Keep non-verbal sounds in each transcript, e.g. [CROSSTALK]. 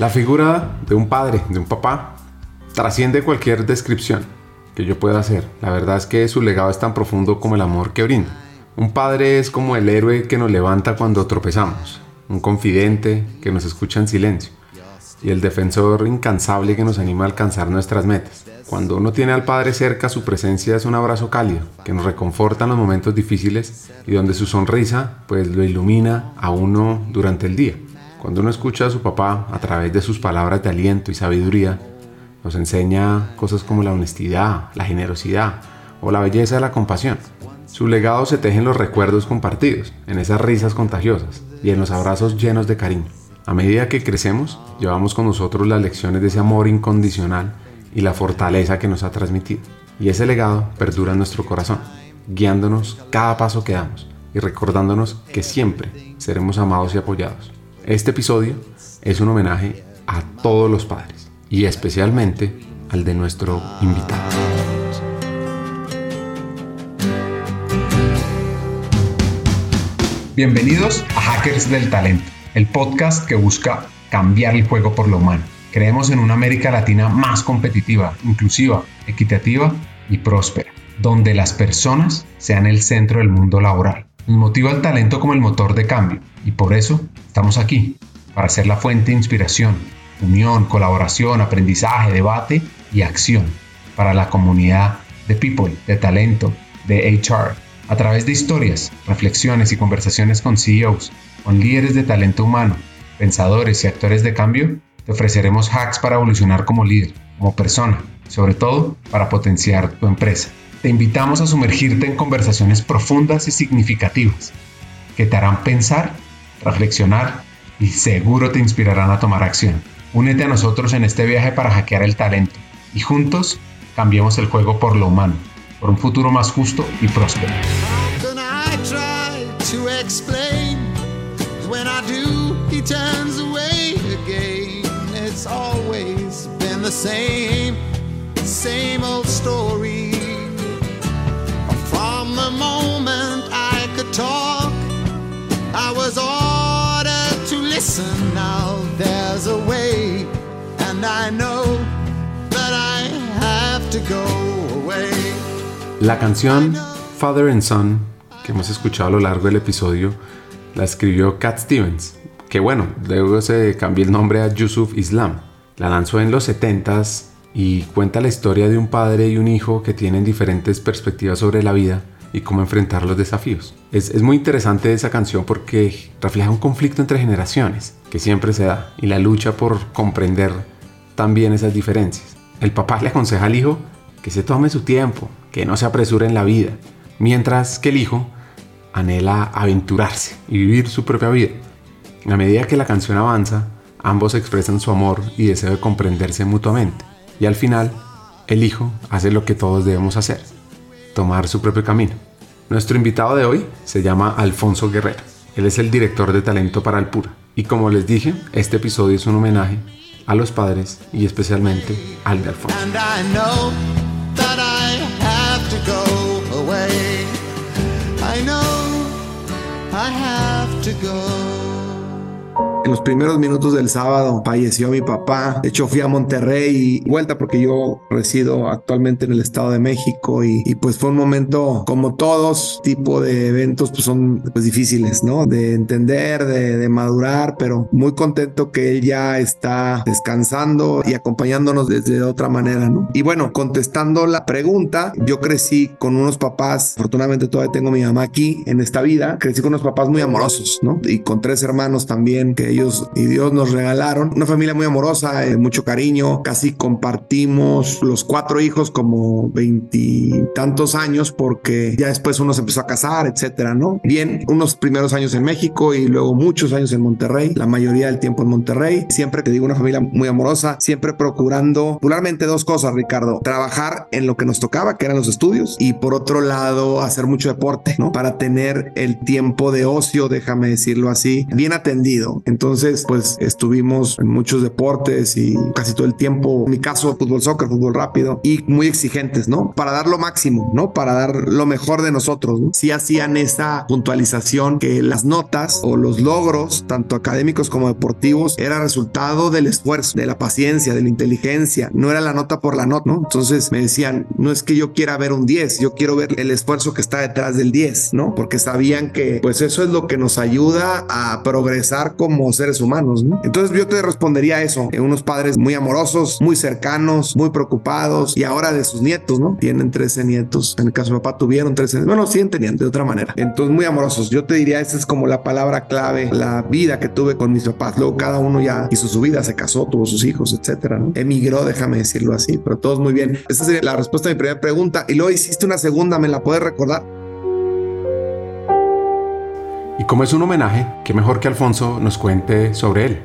La figura de un padre, de un papá, trasciende cualquier descripción que yo pueda hacer. La verdad es que su legado es tan profundo como el amor que brinda. Un padre es como el héroe que nos levanta cuando tropezamos, un confidente que nos escucha en silencio y el defensor incansable que nos anima a alcanzar nuestras metas. Cuando uno tiene al Padre cerca, su presencia es un abrazo cálido que nos reconforta en los momentos difíciles y donde su sonrisa pues lo ilumina a uno durante el día. Cuando uno escucha a su papá a través de sus palabras de aliento y sabiduría, nos enseña cosas como la honestidad, la generosidad o la belleza de la compasión. Su legado se teje en los recuerdos compartidos, en esas risas contagiosas y en los abrazos llenos de cariño. A medida que crecemos, llevamos con nosotros las lecciones de ese amor incondicional y la fortaleza que nos ha transmitido. Y ese legado perdura en nuestro corazón, guiándonos cada paso que damos y recordándonos que siempre seremos amados y apoyados. Este episodio es un homenaje a todos los padres y especialmente al de nuestro invitado. Bienvenidos a Hackers del Talento el podcast que busca cambiar el juego por lo humano. Creemos en una América Latina más competitiva, inclusiva, equitativa y próspera, donde las personas sean el centro del mundo laboral. Nos motiva el talento como el motor de cambio y por eso estamos aquí, para ser la fuente de inspiración, unión, colaboración, aprendizaje, debate y acción para la comunidad de people, de talento, de HR, a través de historias, reflexiones y conversaciones con CEOs con líderes de talento humano, pensadores y actores de cambio, te ofreceremos hacks para evolucionar como líder, como persona, sobre todo para potenciar tu empresa. Te invitamos a sumergirte en conversaciones profundas y significativas que te harán pensar, reflexionar y seguro te inspirarán a tomar acción. Únete a nosotros en este viaje para hackear el talento y juntos cambiemos el juego por lo humano, por un futuro más justo y próspero. From the moment I could talk, I was to listen. Now there's a way, and I know that I have to go away. La canción Father and Son que hemos escuchado a lo largo del episodio la escribió Cat Stevens, que bueno, luego se cambió el nombre a Yusuf Islam. La lanzó en los 70s y cuenta la historia de un padre y un hijo que tienen diferentes perspectivas sobre la vida y cómo enfrentar los desafíos. Es, es, muy interesante esa canción porque refleja un conflicto entre generaciones que siempre se da y la lucha por comprender también esas diferencias. El papá le aconseja al hijo que se tome su tiempo, que no se apresure en la vida, mientras que el hijo anhela aventurarse y vivir su propia vida. A medida que la canción avanza, ambos expresan su amor y deseo de comprenderse mutuamente. Y al final, el hijo hace lo que todos debemos hacer, tomar su propio camino. Nuestro invitado de hoy se llama Alfonso Guerrero. Él es el director de talento para Alpura. Y como les dije, este episodio es un homenaje a los padres y especialmente al de Alfonso. I have to go. En los primeros minutos del sábado falleció mi papá. De hecho, fui a Monterrey y vuelta porque yo resido actualmente en el Estado de México y, pues fue un momento como todos tipo de eventos pues son pues difíciles, ¿no? De entender, de, de madurar, pero muy contento que él ya está descansando y acompañándonos desde otra manera, ¿no? Y bueno, contestando la pregunta, yo crecí con unos papás, afortunadamente todavía tengo mi mamá aquí en esta vida, crecí con unos papás muy amorosos, ¿no? Y con tres hermanos también que ellos y Dios nos regalaron. Una familia muy amorosa, eh, mucho cariño, casi compartimos los cuatro hijos como veintitantos años porque ya después uno se empezó a casar, etcétera, ¿no? Bien, unos primeros años en México y luego muchos años en Monterrey, la mayoría del tiempo en Monterrey. Siempre te digo, una familia muy amorosa, siempre procurando, popularmente dos cosas, Ricardo, trabajar en lo que nos tocaba, que eran los estudios, y por otro lado, hacer mucho deporte, ¿no? Para tener el tiempo de ocio, déjame decirlo así, bien atendido. Entonces, pues estuvimos en muchos deportes y casi todo el tiempo, en mi caso, fútbol, soccer, fútbol rápido y muy exigentes, ¿no? Para dar lo máximo, ¿no? Para dar lo mejor de nosotros, ¿no? Sí hacían esa puntualización que las notas o los logros, tanto académicos como deportivos, era resultado del esfuerzo, de la paciencia, de la inteligencia, no era la nota por la nota, ¿no? Entonces me decían, no es que yo quiera ver un 10, yo quiero ver el esfuerzo que está detrás del 10, ¿no? Porque sabían que pues eso es lo que nos ayuda a progresar como seres humanos, ¿no? Entonces yo te respondería eso, en unos padres muy amorosos, muy cercanos, muy preocupados y ahora de sus nietos, ¿no? Tienen 13 nietos, en el caso de papá tuvieron 13 nietos, bueno, siguen teniendo de otra manera. Entonces muy amorosos, yo te diría, esa es como la palabra clave, la vida que tuve con mis papás, luego cada uno ya hizo su vida, se casó, tuvo sus hijos, etcétera, ¿no? Emigró, déjame decirlo así, pero todos muy bien. Esa sería la respuesta a mi primera pregunta y luego hiciste una segunda, ¿me la puedes recordar? Y como es un homenaje, qué mejor que Alfonso nos cuente sobre él.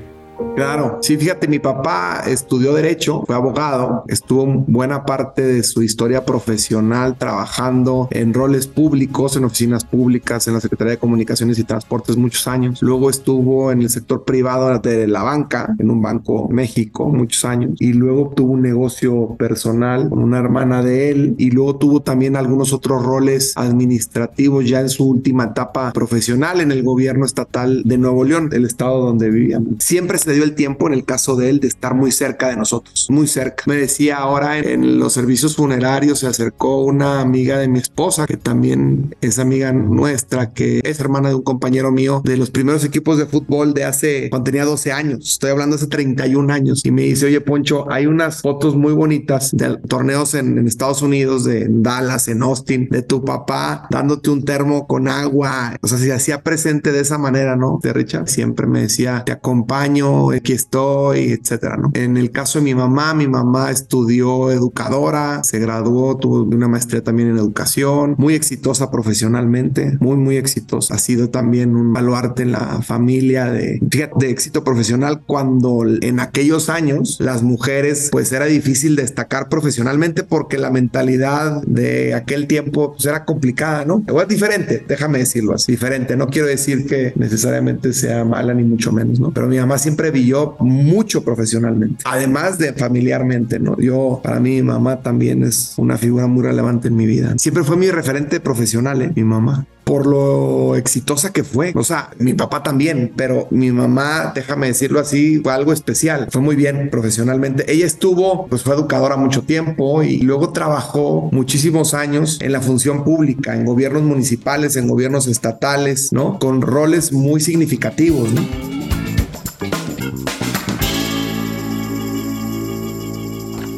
Claro, sí, fíjate, mi papá estudió derecho, fue abogado, estuvo buena parte de su historia profesional trabajando en roles públicos, en oficinas públicas, en la Secretaría de Comunicaciones y Transportes muchos años. Luego estuvo en el sector privado de la banca, en un banco México muchos años, y luego tuvo un negocio personal con una hermana de él, y luego tuvo también algunos otros roles administrativos ya en su última etapa profesional en el gobierno estatal de Nuevo León, el estado donde vivíamos. Siempre se dio el tiempo en el caso de él de estar muy cerca de nosotros, muy cerca. Me decía ahora en, los servicios funerarios se acercó una amiga de mi esposa, que también es amiga nuestra, que es hermana de un compañero mío de los primeros equipos de fútbol de hace, cuando tenía 12 años, estoy hablando hace 31 años, y me dice, oye Poncho, hay unas fotos muy bonitas de torneos en, en Estados Unidos, de Dallas, en Austin, de tu papá dándote un termo con agua, o sea, se hacía presente de esa manera, ¿no? De Richard siempre me decía, te acompaño, aquí estoy, etcétera, ¿no? En el caso de mi mamá, mi mamá estudió educadora, se graduó, tuvo una maestría también en educación, muy exitosa profesionalmente, muy, muy exitosa. Ha sido también un baluarte en la familia de, de éxito profesional cuando en aquellos años las mujeres, pues era difícil destacar profesionalmente porque la mentalidad de aquel tiempo pues, era complicada, ¿no? Igual diferente, déjame decirlo así, diferente. No quiero decir que necesariamente sea mala ni mucho menos, ¿no? Pero mi mamá siempre yo mucho profesionalmente, además de familiarmente, ¿no? Yo, para mí, mi mamá también es una figura muy relevante en mi vida. Siempre fue mi referente profesional, ¿eh? Mi mamá por lo exitosa que fue. O sea, mi papá también, pero mi mamá, déjame decirlo así, fue algo especial. Fue muy bien profesionalmente. Ella estuvo, pues fue educadora mucho tiempo y luego trabajó muchísimos años en la función pública, en gobiernos municipales, en gobiernos estatales, ¿no? Con roles muy significativos, ¿no?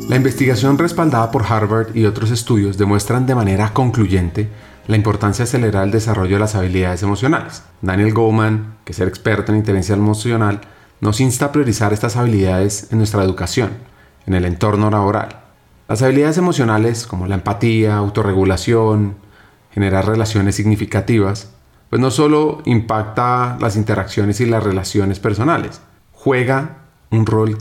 La investigación respaldada por Harvard y otros estudios demuestran de manera concluyente la importancia de acelerar el desarrollo de las habilidades emocionales. Daniel Goleman, que es el experto en inteligencia emocional, nos insta a priorizar estas habilidades en nuestra educación, en el entorno laboral. Las habilidades emocionales como la empatía, autorregulación, generar relaciones significativas, pues no solo impacta las interacciones y las relaciones personales, juega un rol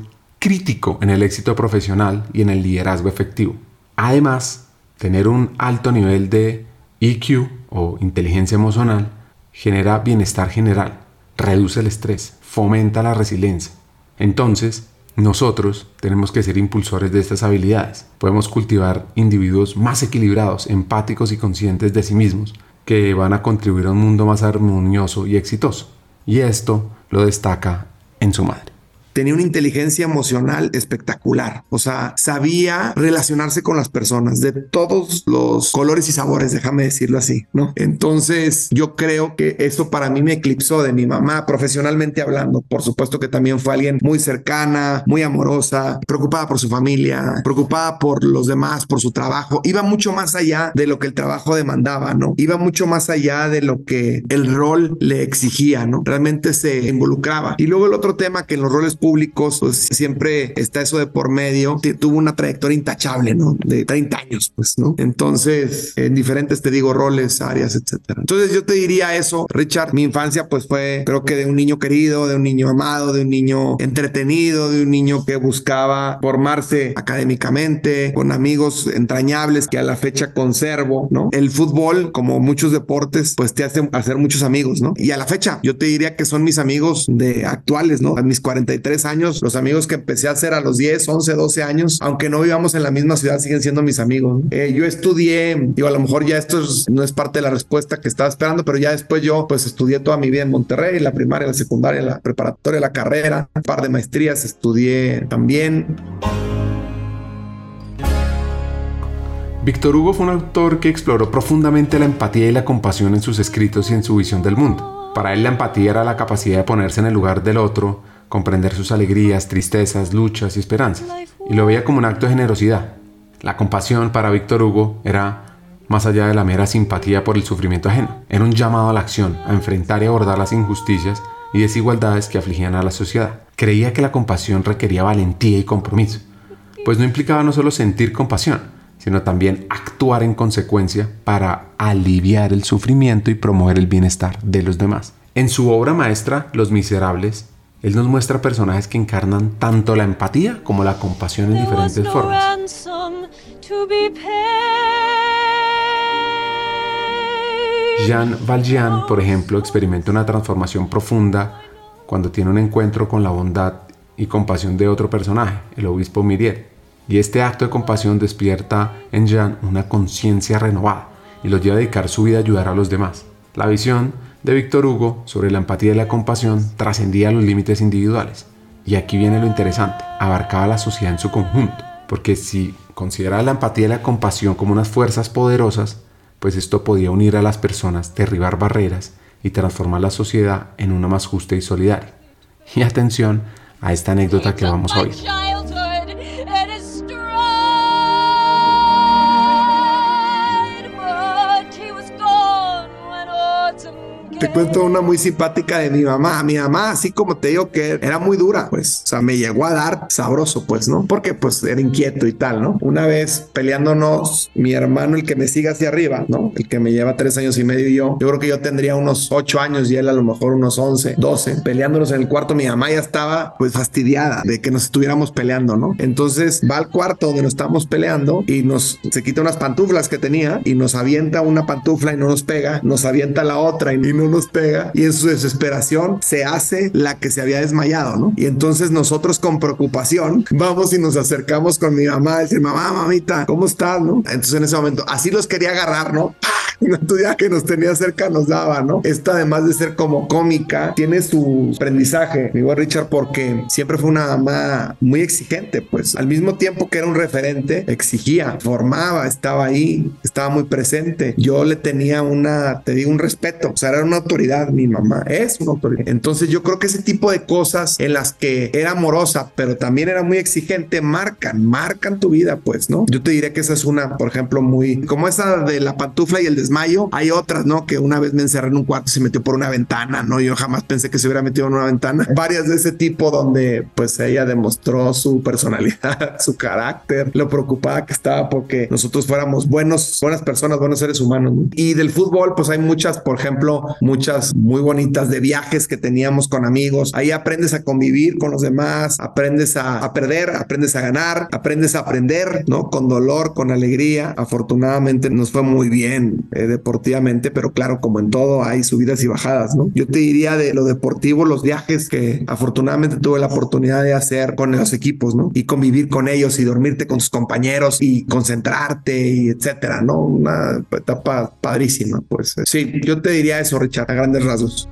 crítico en el éxito profesional y en el liderazgo efectivo. Además, tener un alto nivel de EQ o inteligencia emocional genera bienestar general, reduce el estrés, fomenta la resiliencia. Entonces, nosotros tenemos que ser impulsores de estas habilidades. Podemos cultivar individuos más equilibrados, empáticos y conscientes de sí mismos, que van a contribuir a un mundo más armonioso y exitoso. Y esto lo destaca en su madre tenía una inteligencia emocional espectacular. O sea, sabía relacionarse con las personas de todos los colores y sabores, déjame decirlo así, ¿no? Entonces, yo creo que eso para mí me eclipsó de mi mamá, profesionalmente hablando. Por supuesto que también fue alguien muy cercana, muy amorosa, preocupada por su familia, preocupada por los demás, por su trabajo. Iba mucho más allá de lo que el trabajo demandaba, ¿no? Iba mucho más allá de lo que el rol le exigía, ¿no? Realmente se involucraba. Y luego el otro tema que en los roles públicos, pues siempre está eso de por medio. Tuvo una trayectoria intachable, ¿no? De 30 años, pues, ¿no? Entonces, en diferentes, te digo, roles, áreas, etcétera. Entonces, yo te diría eso, Richard. Mi infancia, pues, fue, creo que de un niño querido, de un niño amado, de un niño entretenido, de un niño que buscaba formarse académicamente, con amigos entrañables que a la fecha conservo, ¿no? El fútbol, como muchos deportes, pues te hace hacer muchos amigos, ¿no? Y a la fecha, yo te diría que son mis amigos de actuales, ¿no? A mis 43 años, los amigos que empecé a hacer a los 10, 11, 12 años, aunque no vivamos en la misma ciudad, siguen siendo mis amigos. Eh, yo estudié, digo, a lo mejor ya esto no es parte de la respuesta que estaba esperando, pero ya después yo, pues estudié toda mi vida en Monterrey, la primaria, la secundaria, la preparatoria, la carrera, un par de maestrías estudié también. Víctor Hugo fue un autor que exploró profundamente la empatía y la compasión en sus escritos y en su visión del mundo. Para él la empatía era la capacidad de ponerse en el lugar del otro, comprender sus alegrías, tristezas, luchas y esperanzas, y lo veía como un acto de generosidad. La compasión para Víctor Hugo era más allá de la mera simpatía por el sufrimiento ajeno, era un llamado a la acción, a enfrentar y abordar las injusticias y desigualdades que afligían a la sociedad. Creía que la compasión requería valentía y compromiso, pues no implicaba no solo sentir compasión, sino también actuar en consecuencia para aliviar el sufrimiento y promover el bienestar de los demás. En su obra maestra, Los Miserables, él nos muestra personajes que encarnan tanto la empatía como la compasión en diferentes formas. Jean Valjean, por ejemplo, experimenta una transformación profunda cuando tiene un encuentro con la bondad y compasión de otro personaje, el obispo Miriel. Y este acto de compasión despierta en Jean una conciencia renovada y lo lleva a dedicar su vida a ayudar a los demás. La visión de Víctor Hugo sobre la empatía y la compasión trascendía los límites individuales. Y aquí viene lo interesante, abarcaba la sociedad en su conjunto, porque si consideraba la empatía y la compasión como unas fuerzas poderosas, pues esto podía unir a las personas, derribar barreras y transformar la sociedad en una más justa y solidaria. Y atención a esta anécdota que vamos a oír. Te cuento una muy simpática de mi mamá. Mi mamá, así como te digo que era muy dura, pues, o sea, me llegó a dar sabroso, pues, ¿no? Porque pues era inquieto y tal, ¿no? Una vez peleándonos, mi hermano, el que me sigue hacia arriba, ¿no? El que me lleva tres años y medio y yo, yo creo que yo tendría unos ocho años y él a lo mejor unos once, doce, peleándonos en el cuarto. Mi mamá ya estaba pues fastidiada de que nos estuviéramos peleando, ¿no? Entonces va al cuarto donde nos estamos peleando y nos se quita unas pantuflas que tenía y nos avienta una pantufla y no nos pega, nos avienta la otra y no nos pega y en su desesperación se hace la que se había desmayado, ¿no? Y entonces nosotros con preocupación vamos y nos acercamos con mi mamá, decir, mamá, mamita, ¿cómo estás, no? Entonces en ese momento, así los quería agarrar, ¿no? [LAUGHS] Entonces ya que nos tenía cerca nos daba, ¿no? Esta además de ser como cómica, tiene su aprendizaje, mi buen Richard, porque siempre fue una mamá muy exigente, pues al mismo tiempo que era un referente, exigía, formaba, estaba ahí, estaba muy presente. Yo le tenía una, te digo, un respeto, o sea, era una autoridad, mi mamá es una autoridad. Entonces yo creo que ese tipo de cosas en las que era amorosa, pero también era muy exigente, marcan, marcan tu vida, pues, ¿no? Yo te diré que esa es una, por ejemplo, muy, como esa de la pantufla y el desmayo, hay otras, ¿no? Que una vez me encerré en un cuarto y se metió por una ventana, ¿no? Yo jamás pensé que se hubiera metido en una ventana. Varias de ese tipo donde pues ella demostró su personalidad, [LAUGHS] su carácter, lo preocupada que estaba porque nosotros fuéramos buenos, buenas personas, buenos seres humanos. Y del fútbol, pues hay muchas, por ejemplo, muchas muy bonitas de viajes que teníamos con amigos. Ahí aprendes a convivir con los demás, aprendes a, perder, aprendes a ganar, aprendes a aprender, ¿no? Con dolor, con alegría. Afortunadamente nos fue muy bien eh, deportivamente, pero claro, como en todo hay subidas y bajadas, ¿no? Yo te diría de lo deportivo, los viajes que afortunadamente tuve la oportunidad de hacer con los equipos, ¿no? Y convivir con ellos y dormirte con tus compañeros y concentrarte y etcétera, ¿no? Una etapa padrísima, pues. Sí, yo te diría eso, Richard a grandes rasgos.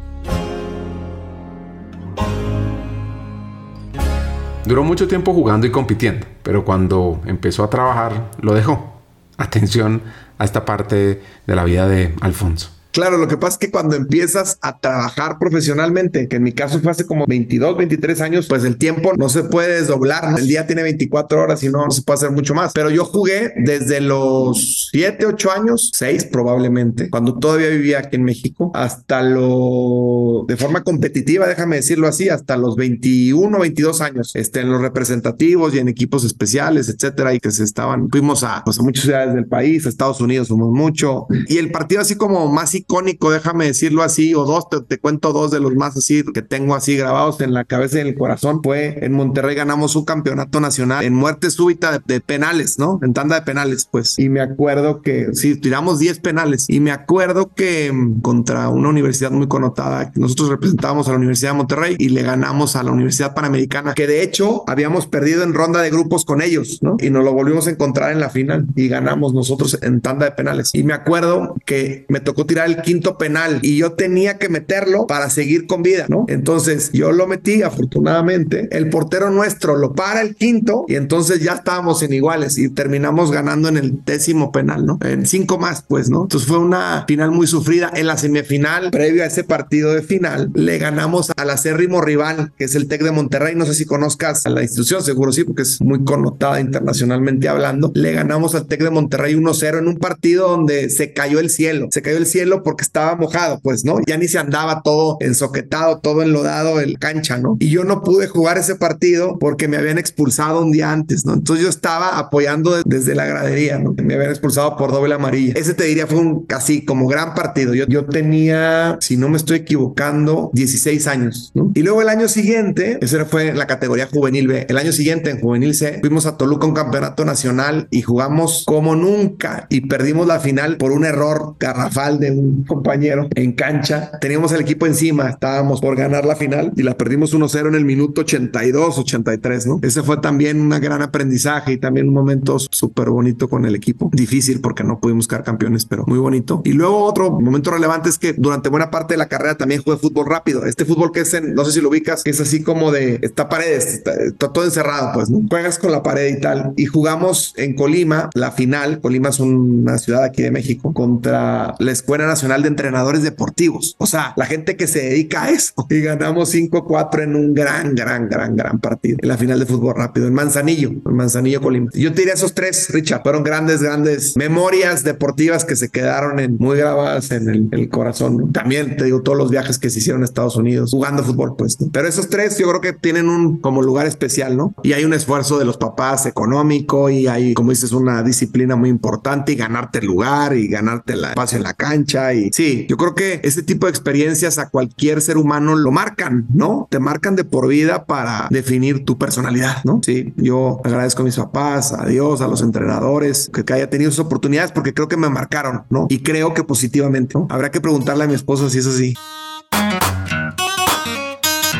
Duró mucho tiempo jugando y compitiendo, pero cuando empezó a trabajar lo dejó. Atención a esta parte de la vida de Alfonso. Claro, lo que pasa es que cuando empiezas a trabajar profesionalmente, que en mi caso fue hace como 22, 23 años, pues el tiempo no se puede desdoblar. El día tiene 24 horas y no, no se puede hacer mucho más. Pero yo jugué desde los 7, 8 años, 6 probablemente, cuando todavía vivía aquí en México, hasta lo de forma competitiva, déjame decirlo así, hasta los 21, 22 años, este, en los representativos y en equipos especiales, etcétera, y que se estaban, fuimos a, pues, a muchas ciudades del país, a Estados Unidos fuimos mucho. Y el partido así como más icónico, déjame decirlo así, o dos, te, te cuento dos de los más así que tengo así grabados en la cabeza y en el corazón, fue en Monterrey ganamos un campeonato nacional en muerte súbita de, penales, ¿no? En tanda de penales, pues. Y me acuerdo que, sí, tiramos 10 penales. Y me acuerdo que mm, contra una universidad muy connotada, nosotros representábamos a la Universidad de Monterrey y le ganamos a la Universidad Panamericana, que de hecho habíamos perdido en ronda de grupos con ellos, ¿no? Y nos lo volvimos a encontrar en la final y ganamos nosotros en tanda de penales. Y me acuerdo que me tocó tirar el quinto penal y yo tenía que meterlo para seguir con vida, ¿no? Entonces yo lo metí, afortunadamente. El portero nuestro lo para el quinto y entonces ya estábamos en iguales y terminamos ganando en el décimo penal, ¿no? En cinco más, pues, ¿no? Entonces fue una final muy sufrida. En la semifinal, previo a ese partido de final, le ganamos al acérrimo rival, que es el TEC de Monterrey. No sé si conozcas a la institución, seguro sí, porque es muy connotada internacionalmente hablando. Le ganamos al TEC de Monterrey 1-0 en un partido donde se cayó el cielo. Se cayó el cielo porque estaba mojado, pues, ¿no? Ya ni se andaba todo ensoquetado, todo enlodado el cancha, ¿no? Y yo no pude jugar ese partido porque me habían expulsado un día antes, ¿no? Entonces yo estaba apoyando desde la gradería, ¿no? Me habían expulsado por doble amarilla. Ese te diría fue un casi como gran partido. Yo, yo tenía, si no me estoy equivocando, 16 años, ¿no? Y luego el año siguiente, esa fue la categoría juvenil B. El año siguiente en juvenil C, fuimos a Toluca un campeonato nacional y jugamos como nunca y perdimos la final por un error garrafal de un compañero en cancha. Teníamos el equipo encima, estábamos por ganar la final y la perdimos 1-0 en el minuto 82, 83, ¿no? Ese fue también un gran aprendizaje y también un momento súper bonito con el equipo. Difícil porque no pudimos quedar campeones, pero muy bonito. Y luego otro momento relevante es que durante buena parte de la carrera también jugué fútbol rápido. Este fútbol que es en, no sé si lo ubicas, que es así como de esta pared, está, todo encerrado, pues, ¿no? Juegas con la pared y tal. Y jugamos en Colima, la final. Colima es una ciudad aquí de México, contra la Escuela Nacional de Entrenadores Deportivos. O sea, la gente que se dedica a eso. Y ganamos 5-4 en un gran, gran, gran, gran partido. En la final de fútbol rápido, en Manzanillo, en Manzanillo, Colima. Yo te diría esos tres, Richard. Fueron grandes, grandes memorias deportivas que se quedaron en, muy grabadas en el, corazón. También te digo todos los viajes que se hicieron a Estados Unidos jugando fútbol, pues. Pero esos tres yo creo que tienen un como lugar especial, ¿no? Y hay un esfuerzo de los papás económico y hay, como dices, una disciplina muy importante y ganarte el lugar y ganarte el espacio en la cancha. Y sí, yo creo que ese tipo de experiencias a cualquier ser humano lo marcan, ¿no? Te marcan de por vida para definir tu personalidad, ¿no? Sí, yo agradezco a mis papás, a Dios, a los entrenadores, que, haya tenido esas oportunidades porque creo que me marcaron, ¿no? Y creo que positivamente, ¿no? Habrá que preguntarle a mi esposo si es así.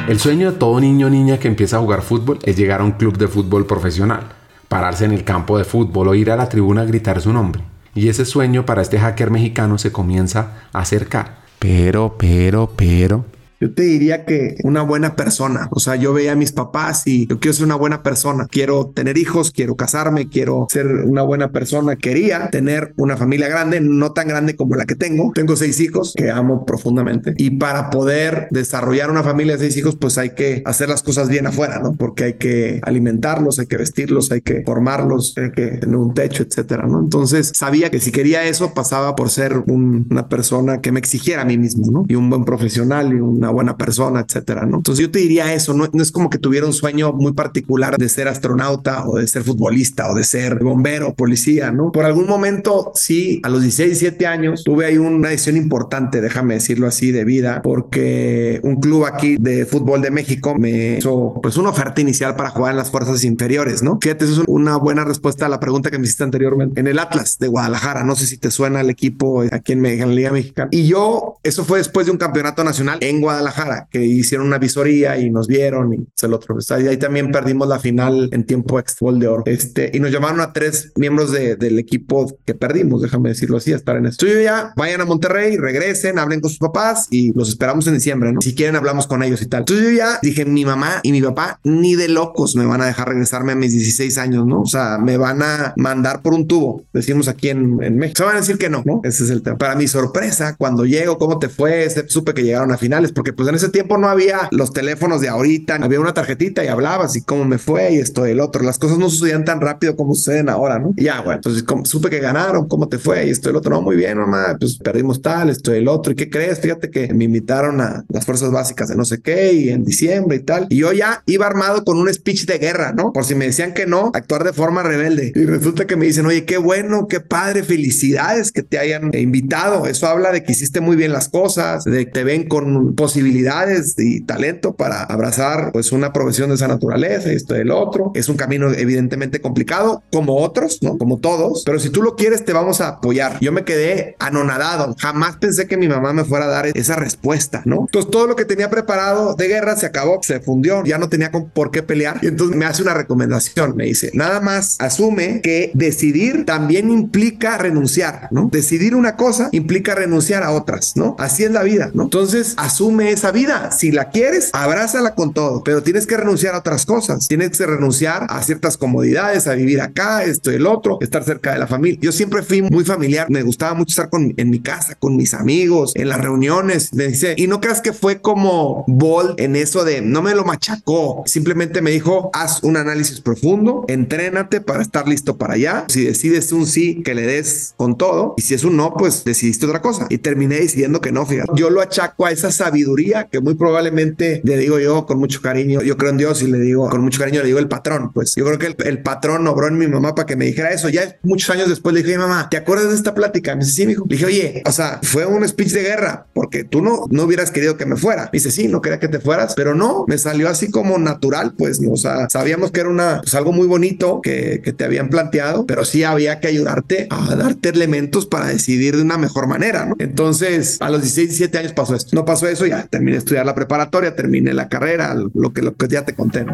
El sueño de todo niño o niña que empieza a jugar fútbol es llegar a un club de fútbol profesional, pararse en el campo de fútbol o ir a la tribuna a gritar su nombre. Y ese sueño para este hacker mexicano se comienza a acercar. Pero, pero, pero, yo te diría que una buena persona. O sea, yo veía a mis papás y yo quiero ser una buena persona. Quiero tener hijos, quiero casarme, quiero ser una buena persona. Quería tener una familia grande, no tan grande como la que tengo. Tengo seis hijos que amo profundamente. Y para poder desarrollar una familia de seis hijos, pues hay que hacer las cosas bien afuera, ¿no? Porque hay que alimentarlos, hay que vestirlos, hay que formarlos, hay que tener un techo, etcétera, ¿no? Entonces sabía que si quería eso, pasaba por ser una persona que me exigiera a mí mismo, ¿no? Y un buen profesional y una buena persona, etcétera, ¿no? Entonces yo te diría eso, no, no es como que tuviera un sueño muy particular de ser astronauta o de ser futbolista o de ser bombero policía, ¿no? Por algún momento, sí, a los 16, 17 años, tuve ahí una decisión importante, déjame decirlo así, de vida, porque un club aquí de fútbol de México me hizo pues una oferta inicial para jugar en las fuerzas inferiores, ¿no? Fíjate, eso es una buena respuesta a la pregunta que me hiciste anteriormente. En el Atlas de Guadalajara, no sé si te suena el equipo aquí en, en la Liga Mexicana. Y yo, eso fue después de un campeonato nacional en Guadalajara Guadalajara, que hicieron una visoría y nos vieron y el otro. Pues, ahí, también perdimos la final en tiempo extra de oro. Este, y nos llamaron a tres miembros del equipo que perdimos, déjame decirlo así, a estar en esto. ya, vayan a Monterrey, regresen, hablen con sus papás y los esperamos en diciembre, ¿no? Si quieren, hablamos con ellos y tal. Entonces yo ya dije, mi mamá y mi papá ni de locos me van a dejar regresarme a mis 16 años, ¿no? O sea, me van a mandar por un tubo, decimos aquí en, México. Se van a decir que no, ¿no? Ese es el tema. Para mi sorpresa, cuando llego, ¿cómo te fue? Supe que llegaron a finales, pues en ese tiempo no había los teléfonos de ahorita, había una tarjetita y hablabas y cómo me fue y esto y el otro. Las cosas no sucedían tan rápido como suceden ahora, ¿no? Y ya, bueno, entonces supe que ganaron, ¿cómo te fue? Y esto y el otro, no, muy bien, mamá, pues perdimos tal, esto y el otro. ¿Y qué crees? Fíjate que me invitaron a las fuerzas básicas de no sé qué y en diciembre y tal. Y yo ya iba armado con un speech de guerra, ¿no? Por si me decían que no, actuar de forma rebelde. Y resulta que me dicen, oye, qué bueno, qué padre, felicidades que te hayan invitado. Eso habla de que hiciste muy bien las cosas, de que te ven con posibilidades y talento para abrazar pues una profesión de esa naturaleza y esto y el otro. Es un camino evidentemente complicado, como otros, ¿no? Como todos, pero si tú lo quieres, te vamos a apoyar. Yo me quedé anonadado. Jamás pensé que mi mamá me fuera a dar esa respuesta, ¿no? Entonces todo lo que tenía preparado de guerra se acabó, se fundió, ya no tenía con por qué pelear. Y entonces me hace una recomendación, me dice, nada más asume que decidir también implica renunciar, ¿no? Decidir una cosa implica renunciar a otras, ¿no? Así es la vida, ¿no? Entonces asume esa vida. Si la quieres, abrázala con todo, pero tienes que renunciar a otras cosas. Tienes que renunciar a ciertas comodidades, a vivir acá, esto y el otro, estar cerca de la familia. Yo siempre fui muy familiar, me gustaba mucho estar con, en mi casa, con mis amigos, en las reuniones. Me dice, y no creas que fue como Bolt en eso de no me lo machacó, simplemente me dijo, haz un análisis profundo, entrénate para estar listo para allá. Si decides un sí, que le des con todo, y si es un no, pues decidiste otra cosa. Y terminé decidiendo que no, fíjate. Yo lo achaco a esa sabiduría que muy probablemente le digo yo con mucho cariño, yo creo en Dios y le digo con mucho cariño, le digo el patrón, pues yo creo que el, patrón obró en mi mamá para que me dijera eso. Ya muchos años después le dije, mamá, ¿te acuerdas de esta plática? Me dice, sí, hijo. Le dije, oye, o sea, fue un speech de guerra porque tú no, no hubieras querido que me fuera. Me dice, sí, no quería que te fueras, pero no, me salió así como natural, pues, ¿no? o sea, sabíamos que era una, pues, algo muy bonito que, que te habían planteado, pero sí había que ayudarte a darte elementos para decidir de una mejor manera, ¿no? Entonces, a los 16, 17 años pasó esto. No pasó eso, ya terminé de estudiar la preparatoria, terminé la carrera, lo que, lo que ya te conté.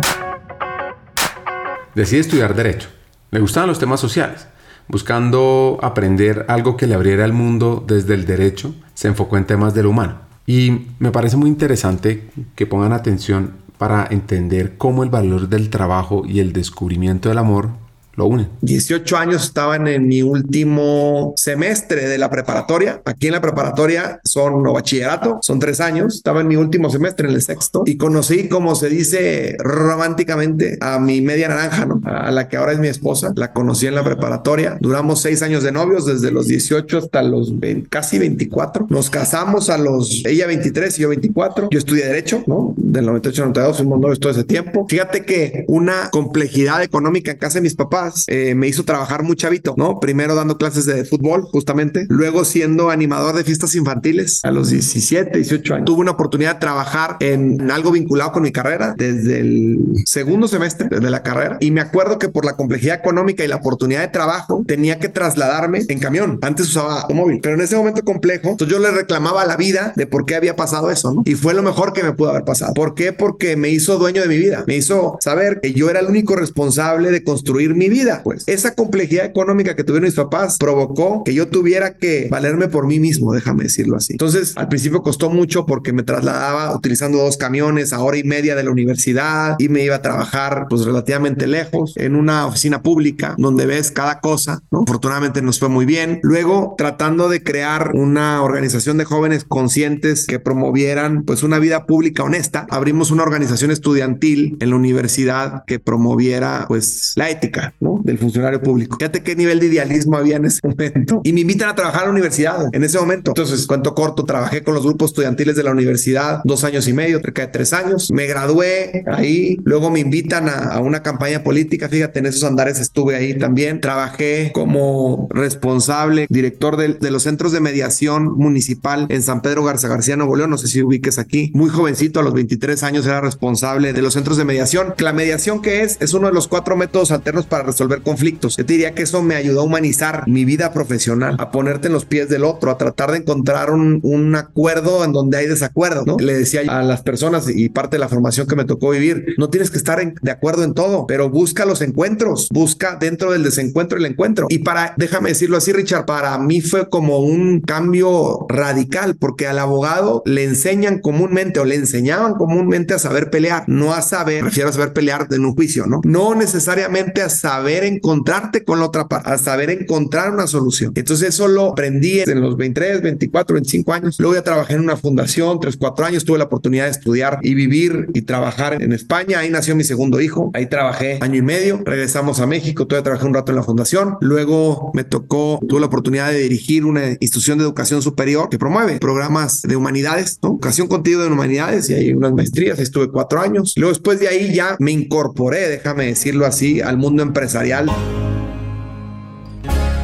Decide estudiar Derecho. Le gustaban los temas sociales. Buscando aprender algo que le abriera el mundo desde el derecho, se enfocó en temas de lo humano. Y me parece muy interesante que pongan atención para entender cómo el valor del trabajo y el descubrimiento del amor lo unen. 18 años estaban en mi último semestre de la preparatoria. Aquí en la preparatoria son no bachillerato, son tres años. Estaba en mi último semestre, en el sexto, y conocí, como se dice románticamente, a mi media naranja, ¿no? A la que ahora es mi esposa. La conocí en la preparatoria. Duramos seis años de novios, desde los 18 hasta los casi 24. Nos casamos a los, ella 23 y yo 24. Yo estudié Derecho, ¿no? Del 98 al 92, fuimos novios todo ese tiempo. Fíjate que una complejidad económica en casa de mis papás eh, me hizo trabajar muy chavito, ¿no? Primero dando clases de fútbol, justamente, luego siendo animador de fiestas infantiles a los 17, 18 años. Tuve una oportunidad de trabajar en algo vinculado con mi carrera desde el segundo semestre de la carrera y me acuerdo que por la complejidad económica y la oportunidad de trabajo tenía que trasladarme en camión. Antes usaba automóvil, pero en ese momento complejo, entonces yo le reclamaba la vida de por qué había pasado eso, ¿no? Y fue lo mejor que me pudo haber pasado. ¿Por qué? Porque me hizo dueño de mi vida. Me hizo saber que yo era el único responsable de construir mi vida, pues. Esa complejidad económica que tuvieron mis papás provocó que yo tuviera que valerme por mí mismo, déjame decirlo así. Entonces, al principio costó mucho porque me trasladaba utilizando dos camiones a hora y media de la universidad y me iba a trabajar pues relativamente lejos en una oficina pública donde ves cada cosa, ¿no? Afortunadamente nos fue muy bien. Luego, tratando de crear una organización de jóvenes conscientes que promovieran pues una vida pública honesta, abrimos una organización estudiantil en la universidad que promoviera pues la ética, ¿no? Del funcionario público. Fíjate qué nivel de idealismo había en ese [LAUGHS] momento. Y me invitan a trabajar a la universidad en ese momento. Entonces, cuento corto, trabajé con los grupos estudiantiles de la universidad dos años y medio, cerca de tres años. Me gradué ahí. Luego me invitan a, una campaña política. Fíjate, en esos andares estuve ahí también. Trabajé como responsable, director de, de los centros de mediación municipal en San Pedro Garza García, Nuevo León. No sé si ubiques aquí. Muy jovencito, a los 23 años era responsable de los centros de mediación. La mediación que es, es uno de los cuatro métodos alternos para resolver conflictos. Yo te diría que eso me ayudó a humanizar mi vida profesional, a ponerte en los pies del otro, a tratar de encontrar un, un acuerdo en donde hay desacuerdo, ¿no? Le decía a las personas y parte de la formación que me tocó vivir, no tienes que estar de acuerdo en todo, pero busca los encuentros, busca dentro del desencuentro el encuentro. Y para, déjame decirlo así, Richard, para mí fue como un cambio radical, porque al abogado le enseñan comúnmente o le enseñaban comúnmente a saber pelear, no a saber, refiero a saber pelear en un juicio, ¿no? No necesariamente a saber encontrarte con la otra parte, a saber encontrar una solución. Entonces eso lo aprendí en los 23, 24, 25 años. Luego ya trabajé en una fundación, 3, 4 años, tuve la oportunidad de estudiar y vivir y trabajar en España. Ahí nació mi segundo hijo, ahí trabajé año y medio, regresamos a México, todavía trabajé un rato en la fundación. Luego me tocó, tuve la oportunidad de dirigir una institución de educación superior que promueve programas de humanidades, ¿no? Educación contigo de humanidades y hay unas maestrías, ahí estuve cuatro años. Luego después de ahí ya me incorporé, déjame decirlo así, al mundo empresarial.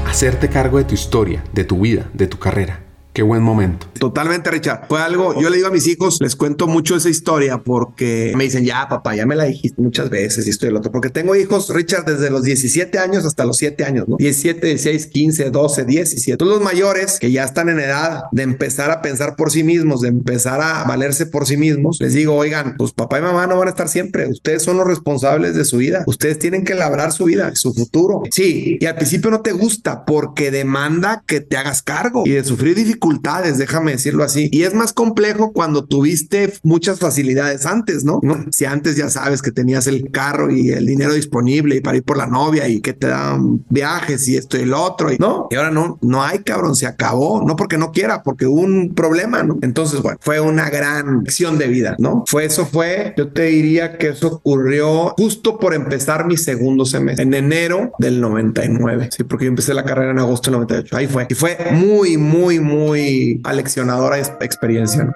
Hacerte cargo de tu historia, de tu vida, de tu carrera Qué buen momento. Totalmente, Richard. Fue algo, yo le digo a mis hijos, les cuento mucho esa historia porque me dicen, ya, papá, ya me la dijiste muchas veces y esto y el otro. Porque tengo hijos, Richard, desde los 17 años hasta los 7 años, ¿no? 17, 16, 15, 12, 17. Todos los mayores que ya están en edad de empezar a pensar por sí mismos, de empezar a valerse por sí mismos, les digo, oigan, pues papá y mamá no van a estar siempre. Ustedes son los responsables de su vida. Ustedes tienen que labrar su vida, su futuro. Sí, y al principio no te gusta porque demanda que te hagas cargo y de sufrir dificultades déjame decirlo así. Y es más complejo cuando tuviste muchas facilidades antes, ¿no? Si antes ya sabes que tenías el carro y el dinero disponible y para ir por la novia y que te dan viajes y esto y el otro, y no, y ahora no, no hay cabrón, se acabó, no porque no quiera, porque hubo un problema, ¿no? Entonces, bueno, fue una gran lección de vida, ¿no? Fue eso, fue, yo te diría que eso ocurrió justo por empezar mi segundo semestre, en enero del 99, sí, porque yo empecé la carrera en agosto del 98, ahí fue, y fue muy, muy, muy aleccionadora experiencia.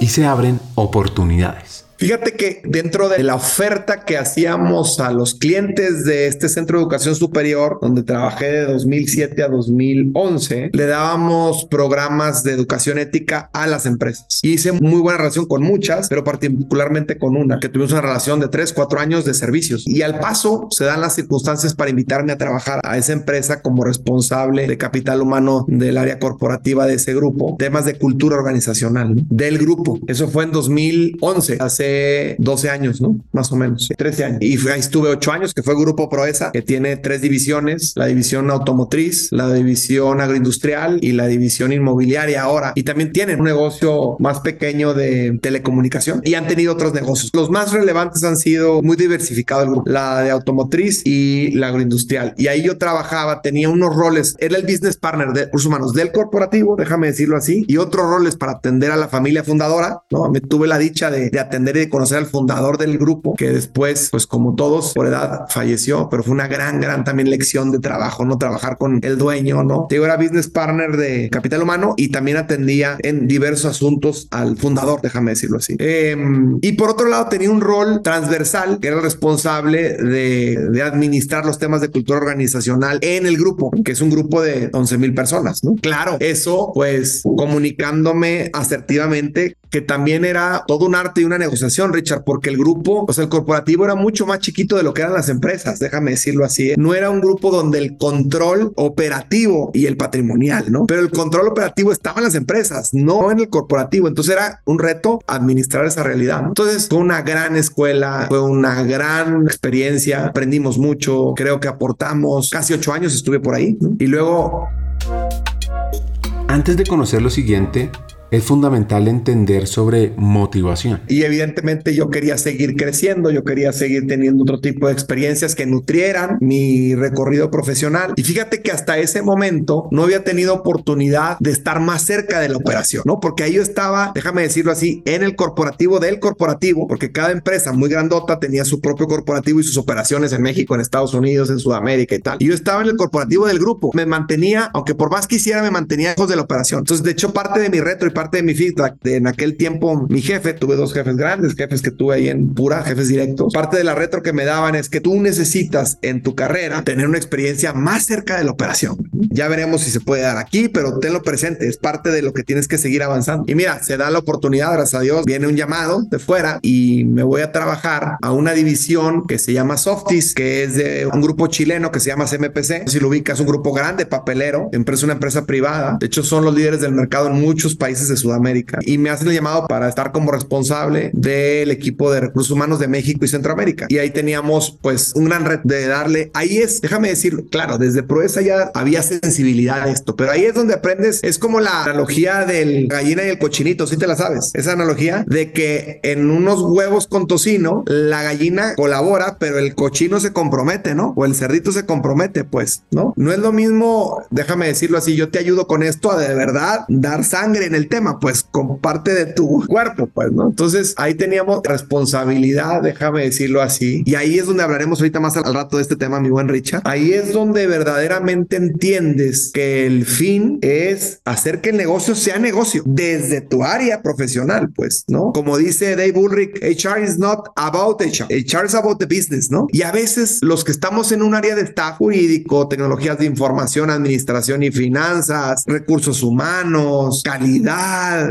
Y se abren oportunidades. Fíjate que dentro de la oferta que hacíamos a los clientes de este centro de educación superior, donde trabajé de 2007 a 2011, le dábamos programas de educación ética a las empresas. Hice muy buena relación con muchas, pero particularmente con una, que tuvimos una relación de 3, 4 años de servicios. Y al paso se dan las circunstancias para invitarme a trabajar a esa empresa como responsable de capital humano del área corporativa de ese grupo, temas de cultura organizacional del grupo. Eso fue en 2011, hace 12 años, ¿no? Más o menos, 13 años. Y ahí estuve 8 años, que fue Grupo Proesa, que tiene tres divisiones, la división automotriz, la división agroindustrial y la división inmobiliaria ahora. Y también tienen un negocio más pequeño de telecomunicación y han tenido otros negocios. Los más relevantes han sido muy diversificados el grupo, la de automotriz y la agroindustrial. Y ahí yo trabajaba, tenía unos roles, era el business partner de recursos humanos del corporativo, déjame decirlo así, y otros roles para atender a la familia fundadora, ¿no? Me tuve la dicha de, de atender de conocer al fundador del grupo, que después, pues como todos, por edad falleció, pero fue una gran, gran también lección de trabajo, ¿no? Trabajar con el dueño, ¿no? Yo era business partner de Capital Humano y también atendía en diversos asuntos al fundador, déjame decirlo así. Em, y por otro lado, tenía un rol transversal, que era responsable de, de administrar los temas de cultura organizacional en el grupo, que es un grupo de 11 mil personas. Claro, eso, pues comunicándome asertivamente que también era todo un arte y una negociación, Richard, porque el grupo, o sea, el corporativo era mucho más chiquito de lo que eran las empresas, déjame decirlo así. ¿eh? No era un grupo donde el control operativo y el patrimonial, ¿no? Pero el control operativo estaba en las empresas, no en el corporativo. Entonces era un reto administrar esa realidad. ¿no? Entonces fue una gran escuela, fue una gran experiencia, aprendimos mucho, creo que aportamos, casi ocho años estuve por ahí. Y luego... Antes de conocer lo siguiente, es fundamental entender sobre motivación. Y evidentemente yo quería seguir creciendo, yo quería seguir teniendo otro tipo de experiencias que nutrieran mi recorrido profesional. Y fíjate que hasta ese momento no había tenido oportunidad de estar más cerca de la operación, ¿no? Porque ahí yo estaba, déjame decirlo así, en el corporativo del corporativo, porque cada empresa muy grandota tenía su propio corporativo y sus operaciones en México, en Estados Unidos, en Sudamérica y tal. Y yo estaba en el corporativo del grupo. Me mantenía, aunque por más quisiera, me mantenía lejos de la operación. Entonces, de hecho, parte de mi reto y parte parte de mi feedback, de en aquel tiempo mi jefe, tuve dos jefes grandes, jefes que tuve ahí en pura, jefes directos. Parte de la retro que me daban es que tú necesitas en tu carrera tener una experiencia más cerca de la operación. Ya veremos si se puede dar aquí, pero tenlo presente, es parte de lo que tienes que seguir avanzando. Y mira, se da la oportunidad, gracias a Dios, viene un llamado de fuera y me voy a trabajar a una división que se llama Softis, que es de un grupo chileno que se llama CMPC. Si lo ubicas, un grupo grande, papelero, empresa, una empresa privada. De hecho, son los líderes del mercado en muchos países de Sudamérica y me hacen el llamado para estar como responsable del equipo de recursos humanos de México y Centroamérica. Y ahí teníamos pues un gran red de darle, ahí es, déjame decirlo, claro, desde Proeza ya había sensibilidad a esto, pero ahí es donde aprendes, es como la analogía del gallina y el cochinito, si te la sabes, esa analogía de que en unos huevos con tocino, la gallina colabora, pero el cochino se compromete, ¿no? O el cerdito se compromete, pues, ¿no? No es lo mismo, déjame decirlo así, yo te ayudo con esto a de verdad dar sangre en el tema, pues con parte de tu cuerpo, pues, ¿no? Entonces ahí teníamos responsabilidad, déjame decirlo así, y ahí es donde hablaremos ahorita más al rato de este tema, mi buen Richard. Ahí es donde verdaderamente entiendes que el fin es hacer que el negocio sea negocio desde tu área profesional, pues, ¿no? Como dice Dave Ulrich, HR is not about HR, HR is about the business, ¿no? Y a veces los que estamos en un área de staff jurídico, tecnologías de información, administración y finanzas, recursos humanos, calidad,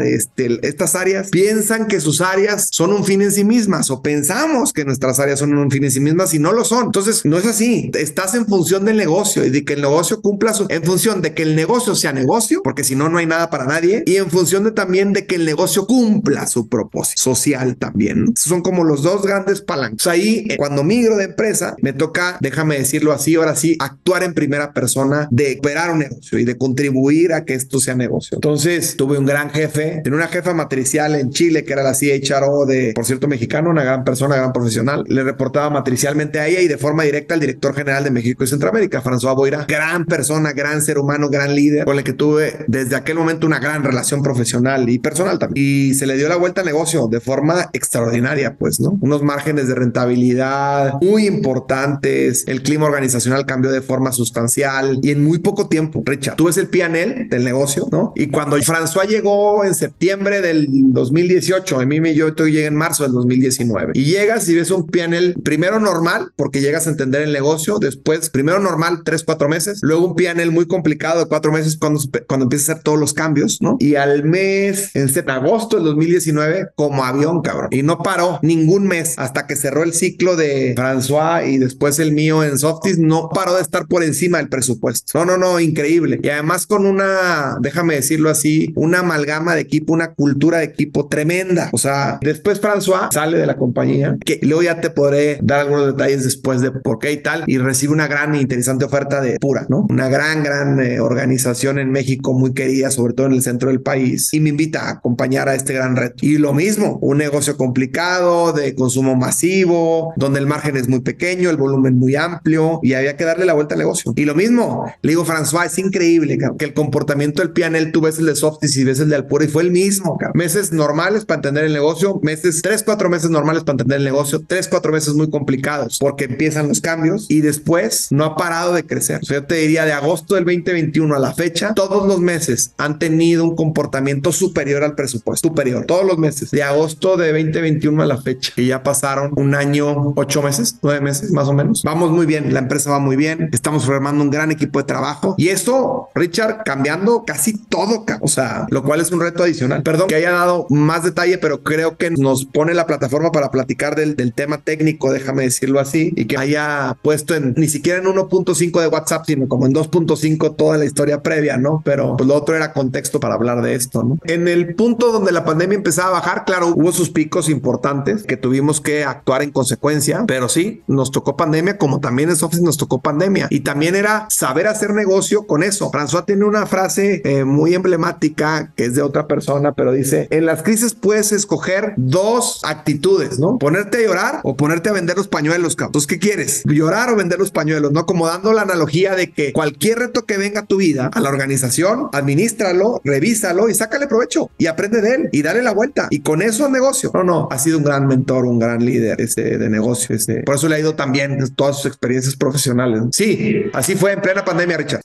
este, estas áreas piensan que sus áreas son un fin en sí mismas o pensamos que nuestras áreas son un fin en sí mismas y no lo son. Entonces, no es así. Estás en función del negocio y de que el negocio cumpla su, en función de que el negocio sea negocio, porque si no, no hay nada para nadie, y en función de también de que el negocio cumpla su propósito social también. Son como los dos grandes palancas. Ahí, eh, cuando migro de empresa, me toca, déjame decirlo así, ahora sí, actuar en primera persona de operar un negocio y de contribuir a que esto sea negocio. Entonces, tuve un gran jefe, tenía una jefa matricial en Chile que era la CHRO de, por cierto, mexicano, una gran persona, gran profesional. Le reportaba matricialmente a ella y de forma directa al director general de México y Centroamérica, François Boira, gran persona, gran ser humano, gran líder, con el que tuve desde aquel momento una gran relación profesional y personal también. Y se le dio la vuelta al negocio de forma extraordinaria, pues, ¿no? Unos márgenes de rentabilidad muy importantes, el clima organizacional cambió de forma sustancial y en muy poco tiempo, Richard, tú ves el PNL del negocio, ¿no? Y cuando François llegó en septiembre del 2018, a mí me yo llegué en marzo del 2019 y llegas y ves un PNL primero normal porque llegas a entender el negocio, después primero normal tres, cuatro meses, luego un PNL muy complicado de cuatro meses cuando, cuando empiezas a hacer todos los cambios, ¿no? Y al mes, en agosto del 2019, como avión, cabrón. Y no paró ningún mes hasta que cerró el ciclo de François y después el mío en Softies, no paró de estar por encima del presupuesto. No, no, no, increíble. Y además con una, déjame decirlo así, una amalgama de equipo, una cultura de equipo tremenda. O sea, después François sale de la compañía, que luego ya te podré dar algunos detalles después de por qué y tal, y recibe una gran e interesante oferta de Pura, ¿no? Una gran, gran eh, organización en México muy querida, sobre todo en el centro del país, y me invita a acompañar a este gran reto. Y lo mismo, un negocio complicado, de consumo masivo, donde el margen es muy pequeño, el volumen muy amplio, y había que darle la vuelta al negocio. Y lo mismo, le digo, François, es increíble que el comportamiento del PNL, tú ves el de Softis y ves el de Alpura, y fue el mismo. Meses normales para entender el negocio, meses, tres, cuatro meses normales para entender el negocio, tres, cuatro meses muy complicados, porque empiezan los cambios y después no ha parado de crecer. O sea, yo te diría de agosto del 2021 a la fecha, todos los meses han tenido un comportamiento superior al presupuesto, superior, todos los meses, de agosto de 2021 a la fecha, y ya pasaron un año, ocho meses, nueve meses más o menos. Vamos muy bien, la empresa va muy bien, estamos formando un gran equipo de trabajo y esto, Richard, cambiando casi todo, o sea, lo cual es un reto adicional. Perdón que haya dado más detalle, pero creo que nos pone la plataforma para platicar del, del tema técnico, déjame decirlo así, y que haya puesto en ni siquiera en 1.5 de WhatsApp, sino como en 2.5 toda la historia previa, ¿no? Pero pues lo otro era contexto para hablar de esto, ¿no? En el punto donde la pandemia empezaba a bajar, claro, hubo sus picos importantes que tuvimos que actuar en consecuencia, pero sí, nos tocó pandemia, como también en Office nos tocó pandemia. Y también era saber hacer negocio con eso. François tiene una frase eh, muy emblemática que es de otra persona, pero dice, en las crisis puedes escoger dos actitudes, ¿no? Ponerte a llorar o ponerte a vender los pañuelos, Entonces, ¿qué quieres? Llorar o vender los pañuelos, ¿no? Como dando la analogía de que cualquier reto que venga a tu vida, a la organización, administralo, revísalo y sácale provecho y aprende de él y dale la vuelta. Y con eso negocio. No, no, ha sido un gran mentor, un gran líder este, de negocio. Este. Por eso le ha ido también todas sus experiencias profesionales. Sí, así fue en plena pandemia, Richard.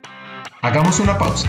Hagamos una pausa.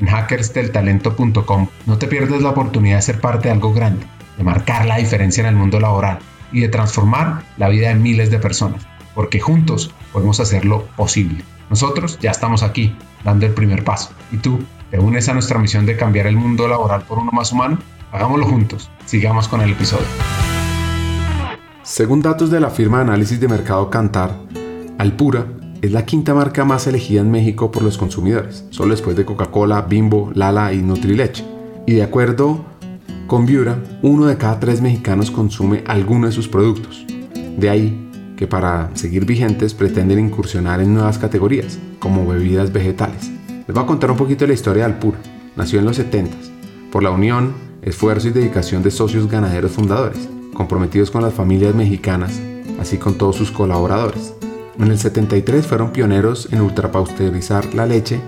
en hackersdeltalento.com. No te pierdas la oportunidad de ser parte de algo grande, de marcar la diferencia en el mundo laboral y de transformar la vida de miles de personas porque juntos podemos hacerlo posible. Nosotros ya estamos aquí, dando el primer paso. ¿Y tú te unes a nuestra misión de cambiar el mundo laboral por uno más humano? Hagámoslo juntos. Sigamos con el episodio. Según datos de la firma de análisis de mercado Cantar, Alpura es la quinta marca más elegida en México por los consumidores, solo después de Coca-Cola, Bimbo, Lala y Nutrileche. Y de acuerdo con Viura, uno de cada tres mexicanos consume alguno de sus productos. De ahí que para seguir vigentes pretenden incursionar en nuevas categorías, como bebidas vegetales. Les voy a contar un poquito de la historia de Alpura. Nació en los 70 por la unión, esfuerzo y dedicación de socios ganaderos fundadores, comprometidos con las familias mexicanas, así con todos sus colaboradores. En el 73 fueron pioneros en ultrapasteurizar la leche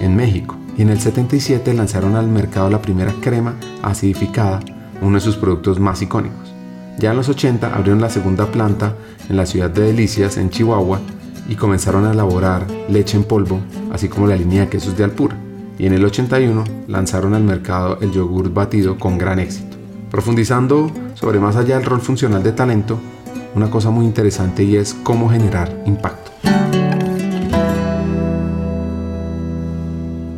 en México y en el 77 lanzaron al mercado la primera crema acidificada, uno de sus productos más icónicos. Ya en los 80 abrieron la segunda planta en la ciudad de Delicias, en Chihuahua, y comenzaron a elaborar leche en polvo, así como la línea de quesos de Alpura. Y en el 81 lanzaron al mercado el yogur batido con gran éxito. Profundizando sobre más allá del rol funcional de talento, una cosa muy interesante y es cómo generar impacto.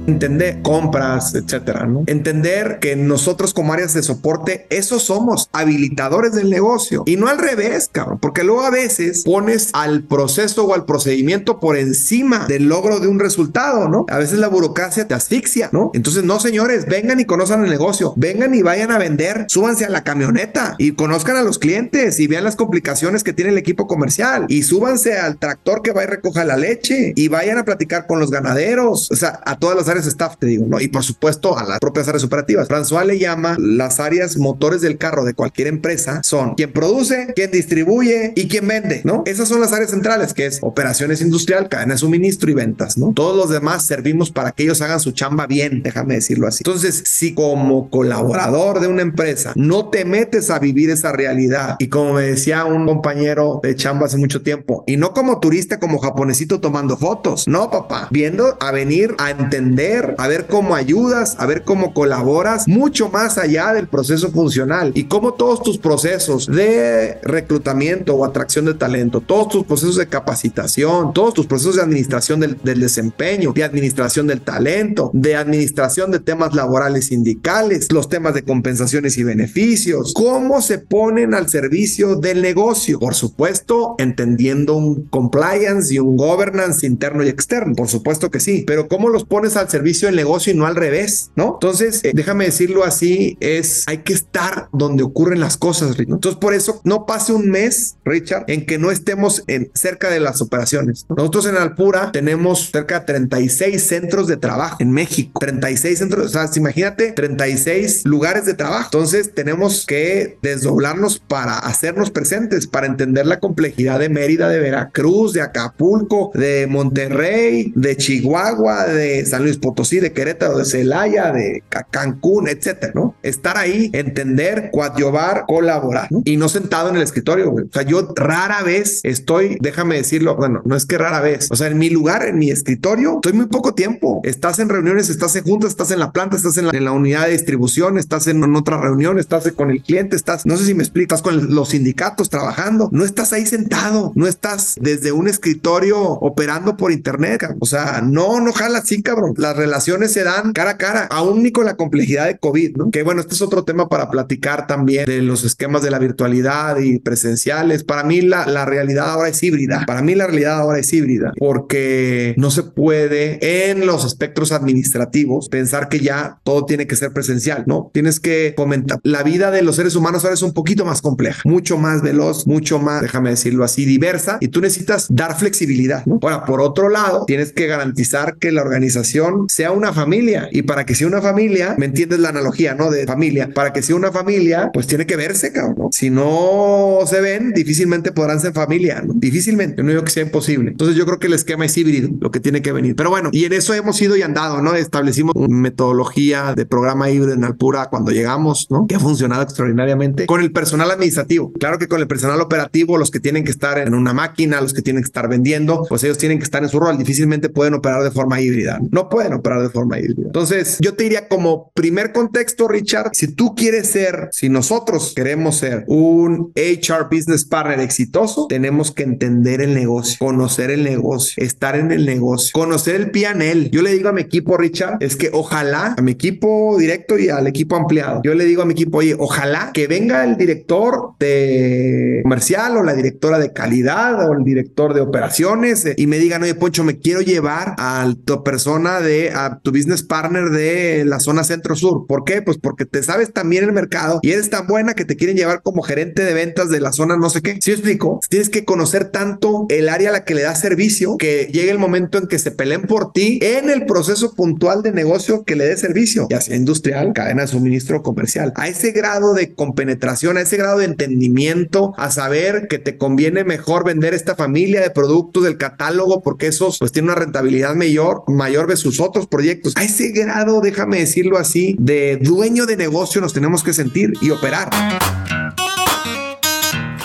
Entender compras, etcétera, ¿no? Entender que nosotros como áreas de soporte, esos somos habilitadores del negocio y no al revés, cabrón, porque luego a veces pones al proceso o al procedimiento por encima del logro de un resultado, ¿no? A veces la burocracia te asfixia, ¿no? Entonces, no, señores, vengan y conozcan el negocio, vengan y vayan a vender, súbanse a la camioneta y conozcan a los clientes y vean las complicaciones que tiene el equipo comercial y súbanse al tractor que va y recoja la leche y vayan a platicar con los ganaderos, o sea, a todas las áreas staff, te digo, ¿no? Y por supuesto a las propias áreas operativas. François le llama las áreas motores del carro de cualquier empresa son quien produce, quien distribuye y quien vende, ¿no? Esas son las áreas centrales, que es operaciones industrial, cadena de suministro y ventas, ¿no? Todos los demás servimos para que ellos hagan su chamba bien, déjame decirlo así. Entonces, si como colaborador de una empresa no te metes a vivir esa realidad y como me decía un compañero de chamba hace mucho tiempo, y no como turista, como japonesito tomando fotos, no, papá, viendo a venir a entender a ver cómo ayudas, a ver cómo colaboras mucho más allá del proceso funcional y cómo todos tus procesos de reclutamiento o atracción de talento, todos tus procesos de capacitación, todos tus procesos de administración del, del desempeño, de administración del talento, de administración de temas laborales sindicales, los temas de compensaciones y beneficios, cómo se ponen al servicio del negocio. Por supuesto, entendiendo un compliance y un governance interno y externo. Por supuesto que sí, pero cómo los pones al servicio servicio del negocio y no al revés, ¿no? Entonces, eh, déjame decirlo así, es, hay que estar donde ocurren las cosas, ¿no? Entonces, por eso, no pase un mes, Richard, en que no estemos en, cerca de las operaciones. Nosotros en Alpura tenemos cerca de 36 centros de trabajo en México, 36 centros, o sea, imagínate, 36 lugares de trabajo. Entonces, tenemos que desdoblarnos para hacernos presentes, para entender la complejidad de Mérida, de Veracruz, de Acapulco, de Monterrey, de Chihuahua, de San Luis Potosí, de Querétaro, de Celaya, de Cancún, etcétera, ¿no? Estar ahí, entender, coadyuvar, colaborar, ¿no? Y no sentado en el escritorio, güey. O sea, yo rara vez estoy, déjame decirlo, bueno, no es que rara vez, o sea, en mi lugar, en mi escritorio, estoy muy poco tiempo. Estás en reuniones, estás en juntas, estás en la planta, estás en la, unidad de distribución, estás en, otra reunión, estás con el cliente, estás, no sé si me explico, estás con los sindicatos trabajando, no estás ahí sentado, no estás desde un escritorio operando por internet, o sea, no, no jala así, cabrón. Las relaciones se dan cara a cara, aún ni con la complejidad de COVID, ¿no? Que bueno, este es otro tema para platicar también de los esquemas de la virtualidad y presenciales. Para mí la, la realidad ahora es híbrida. Para mí la realidad ahora es híbrida porque no se puede en los aspectos administrativos pensar que ya todo tiene que ser presencial, ¿no? Tienes que comentar. La vida de los seres humanos ahora es un poquito más compleja, mucho más veloz, mucho más, déjame decirlo así, diversa y tú necesitas dar flexibilidad, ¿no? Ahora, por otro lado, tienes que garantizar que la organización sea una familia. Y para que sea una familia, ¿me entiendes la analogía, no? De familia. Para que sea una familia, pues tiene que verse, cabrón. Si no se ven, difícilmente podrán ser familia, ¿no? Difícilmente. No digo que sea imposible. Entonces yo creo que el esquema es híbrido, lo que tiene que venir. Pero bueno, y en eso hemos ido y andado, ¿no? Establecimos una metodología de programa híbrido en Alpura cuando llegamos, ¿no? Que ha funcionado extraordinariamente con el personal administrativo. Claro que con el personal operativo, los que tienen que estar en una máquina, los que tienen que estar vendiendo, pues ellos tienen que estar en su rol. Difícilmente pueden operar de forma híbrida. No pueden operar de forma híbrida. Entonces, yo te diría como primer contexto, Richard, si tú quieres ser, si nosotros queremos ser un HR business partner exitoso, tenemos que entender el negocio, conocer el negocio, estar en el negocio, conocer el PNL. Yo le digo a mi equipo, Richard, es que ojalá a mi equipo directo y al equipo ampliado, yo le digo a mi equipo, oye, ojalá que venga el director de comercial o la directora de calidad o el director de operaciones eh, y me digan, oye, Poncho, me quiero llevar a tu persona de, a tu business partner de la zona centro-sur. ¿Por qué? Pues porque te sabes también el mercado y eres tan buena que te quieren llevar como gerente de ventas de la zona no sé qué. ¿Sí explico? Tienes que conocer tanto el área a la que le das servicio que llegue el momento en que se peleen por ti en el proceso puntual de negocio que le dé servicio, ya sea industrial, cadena de suministro comercial. A ese grado de compenetración, a ese grado de entendimiento, a saber que te conviene mejor vender esta familia de productos del catálogo porque esos pues tienen una rentabilidad mayor, mayor sus otros proyectos. A ese grado, déjame decirlo así, de dueño de negocio nos tenemos que sentir y operar.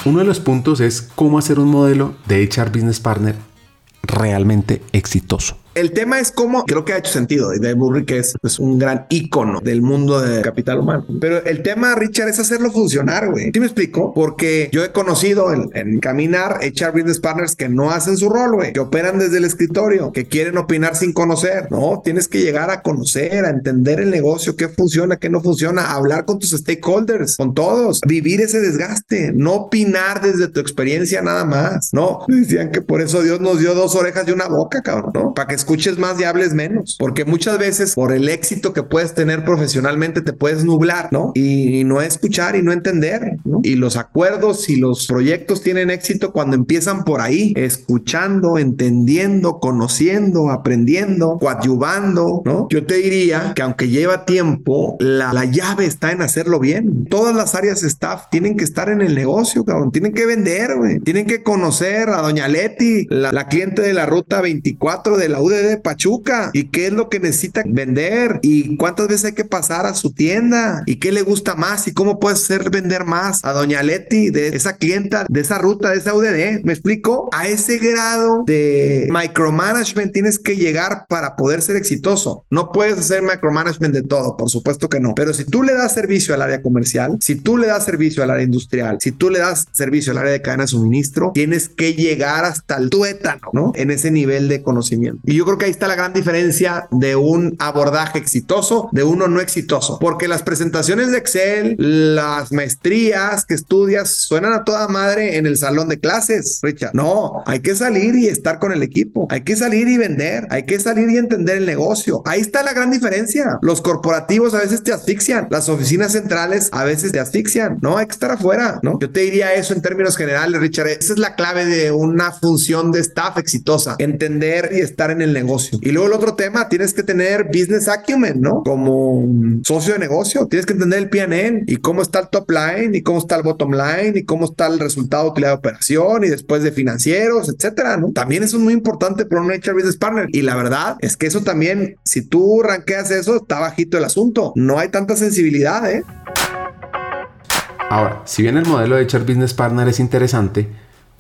Uno de los puntos es cómo hacer un modelo de HR Business Partner realmente exitoso. El tema es cómo creo que ha hecho sentido. Dave Burry, que es pues, un gran ícono del mundo de capital humano. Pero el tema, Richard, es hacerlo funcionar, güey. ¿Sí me explico? Porque yo he conocido en, caminar echar business partners que no hacen su rol, güey, que operan desde el escritorio, que quieren opinar sin conocer. No, tienes que llegar a conocer, a entender el negocio, qué funciona, qué no funciona, hablar con tus stakeholders, con todos, vivir ese desgaste, no opinar desde tu experiencia nada más. No, decían que por eso Dios nos dio dos orejas y una boca, cabrón, ¿no? Para que escuches más y hables menos, porque muchas veces por el éxito que puedes tener profesionalmente te puedes nublar, ¿no? Y, no escuchar y no entender, ¿no? Y los acuerdos y los proyectos tienen éxito cuando empiezan por ahí, escuchando, entendiendo, conociendo, aprendiendo, coadyuvando, ¿no? Yo te diría que aunque lleva tiempo, la, la llave está en hacerlo bien. Todas las áreas staff tienen que estar en el negocio, cabrón, tienen que vender, güey, tienen que conocer a doña Leti, la, la cliente de la ruta 24 de la UD de Pachuca y qué es lo que necesita vender y cuántas veces hay que pasar a su tienda y qué le gusta más y cómo puede hacer vender más a Doña Leti de esa clienta, de esa ruta, de esa UDD. ¿Me explico? A ese grado de micromanagement tienes que llegar para poder ser exitoso. No puedes hacer micromanagement de todo, por supuesto que no. Pero si tú le das servicio al área comercial, si tú le das servicio al área industrial, si tú le das servicio al área de cadena de suministro, tienes que llegar hasta el tuétano, ¿no? En ese nivel de conocimiento. Y yo creo que ahí está la gran diferencia de un abordaje exitoso de uno no exitoso. Porque las presentaciones de Excel, las maestrías que estudias suenan a toda madre en el salón de clases, Richard. No, hay que salir y estar con el equipo. Hay que salir y vender. Hay que salir y entender el negocio. Ahí está la gran diferencia. Los corporativos a veces te asfixian. Las oficinas centrales a veces te asfixian. No, hay que estar afuera, ¿no? Yo te diría eso en términos generales, Richard. Esa es la clave de una función de staff exitosa. Entender y estar en el negocio. Y luego el otro tema, tienes que tener business acumen, ¿no? Como socio de negocio, tienes que entender el PNL y cómo está el top line y cómo está el bottom line y cómo está el resultado de operación y después de financieros, etcétera, ¿no? También eso es muy importante para un HR Business Partner. Y la verdad es que eso también, si tú ranqueas eso, está bajito el asunto. No hay tanta sensibilidad, ¿eh? Ahora, si bien el modelo de HR Business Partner es interesante,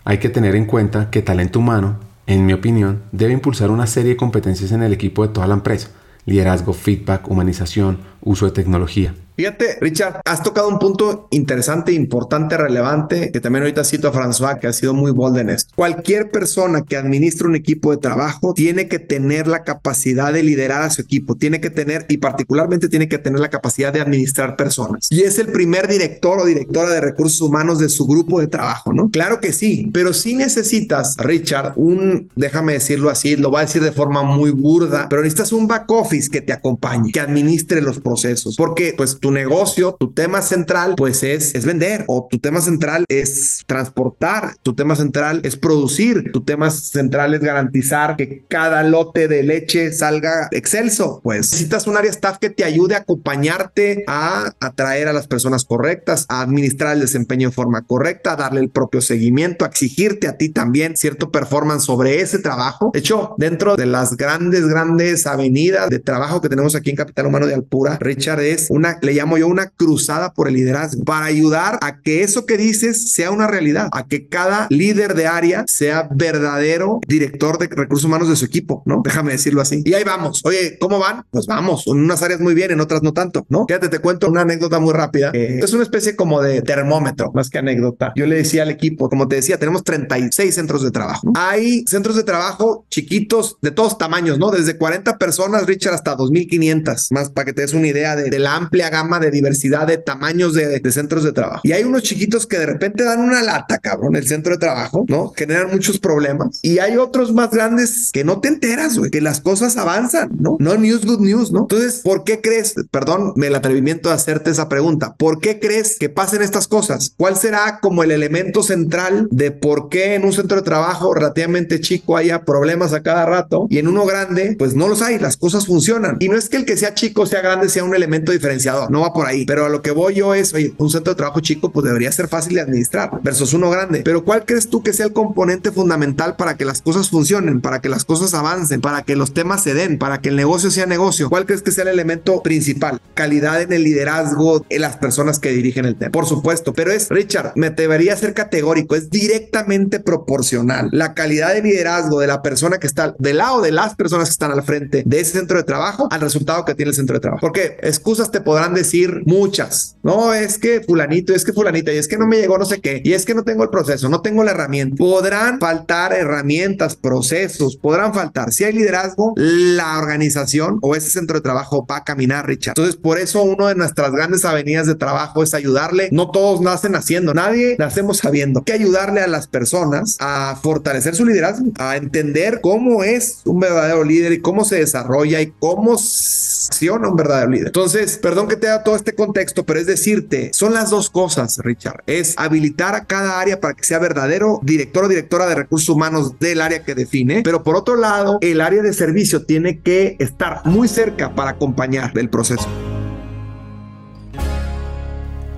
hay que tener en cuenta que talento humano en mi opinión, debe impulsar una serie de competencias en el equipo de toda la empresa. Liderazgo, feedback, humanización, uso de tecnología. Fíjate, Richard, has tocado un punto interesante, importante, relevante, que también ahorita cito a François, que ha sido muy bold en esto. Cualquier persona que administra un equipo de trabajo tiene que tener la capacidad de liderar a su equipo, tiene que tener, y particularmente tiene que tener la capacidad de administrar personas. Y es el primer director o directora de recursos humanos de su grupo de trabajo, ¿no? Claro que sí, pero si necesitas, Richard, un, déjame decirlo así, lo voy a decir de forma muy burda, pero necesitas un back office que te acompañe, que administre los procesos, porque pues tu negocio, tu tema central, pues es, es vender o tu tema central es transportar, tu tema central es producir, tu tema central es garantizar que cada lote de leche salga excelso. Pues necesitas un área staff que te ayude a acompañarte a atraer a las personas correctas, a administrar el desempeño en forma correcta, a darle el propio seguimiento, a exigirte a ti también cierto performance sobre ese trabajo. De hecho, dentro de las grandes, grandes avenidas de trabajo que tenemos aquí en Capital Humano de Alpura, Richard, es una, llamo yo una cruzada por el liderazgo para ayudar a que eso que dices sea una realidad, a que cada líder de área sea verdadero director de recursos humanos de su equipo, ¿no? Déjame decirlo así. Y ahí vamos. Oye, ¿cómo van? Pues vamos. En unas áreas muy bien, en otras no tanto, ¿no? Fíjate, te cuento una anécdota muy rápida. es una especie como de termómetro, más que anécdota. Yo le decía al equipo, como te decía, tenemos 36 centros de trabajo. Hay centros de trabajo chiquitos de todos tamaños, ¿no? Desde 40 personas, Richard, hasta 2500, más para que te des una idea de, la amplia gama de diversidad de tamaños de, de, centros de trabajo. Y hay unos chiquitos que de repente dan una lata, cabrón, el centro de trabajo, ¿no? Generan muchos problemas. Y hay otros más grandes que no te enteras, güey, que las cosas avanzan, ¿no? No news, good news, ¿no? Entonces, ¿por qué crees? Perdón, el atrevimiento de hacerte esa pregunta. ¿Por qué crees que pasen estas cosas? ¿Cuál será como el elemento central de por qué en un centro de trabajo relativamente chico haya problemas a cada rato y en uno grande, pues no los hay, las cosas funcionan. Y no es que el que sea chico, sea grande, sea un elemento diferenciador, no va por ahí. Pero a lo que voy yo es, un centro de trabajo chico, pues debería ser fácil de administrar versus uno grande. Pero ¿cuál crees tú que sea el componente fundamental para que las cosas funcionen, para que las cosas avancen, para que los temas se den, para que el negocio sea negocio? ¿Cuál crees que sea el elemento principal? Calidad en el liderazgo, en las personas que dirigen el tema. Por supuesto, pero es, Richard, me debería ser categórico, es directamente proporcional. La calidad de liderazgo de la persona que está del lado de las personas que están al frente de ese centro de trabajo al resultado que tiene el centro de trabajo. Porque excusas te podrán decir muchas. No, es que fulanito, es que fulanita, y es que no me llegó no sé qué, y es que no tengo el proceso, no tengo la herramienta. Podrán faltar herramientas, procesos, podrán faltar. Si hay liderazgo, la organización o ese centro de trabajo va a caminar, Richard. Entonces, por eso uno de nuestras grandes avenidas de trabajo es ayudarle. No todos nacen haciendo, nadie nacemos sabiendo que ayudarle a las personas a fortalecer su liderazgo, a entender cómo es un verdadero líder y cómo se desarrolla y cómo acciona un verdadero líder. Entonces, perdón que te todo este contexto, pero es decirte, son las dos cosas, Richard. Es habilitar a cada área para que sea verdadero director o directora de recursos humanos del área que define, pero por otro lado, el área de servicio tiene que estar muy cerca para acompañar el proceso.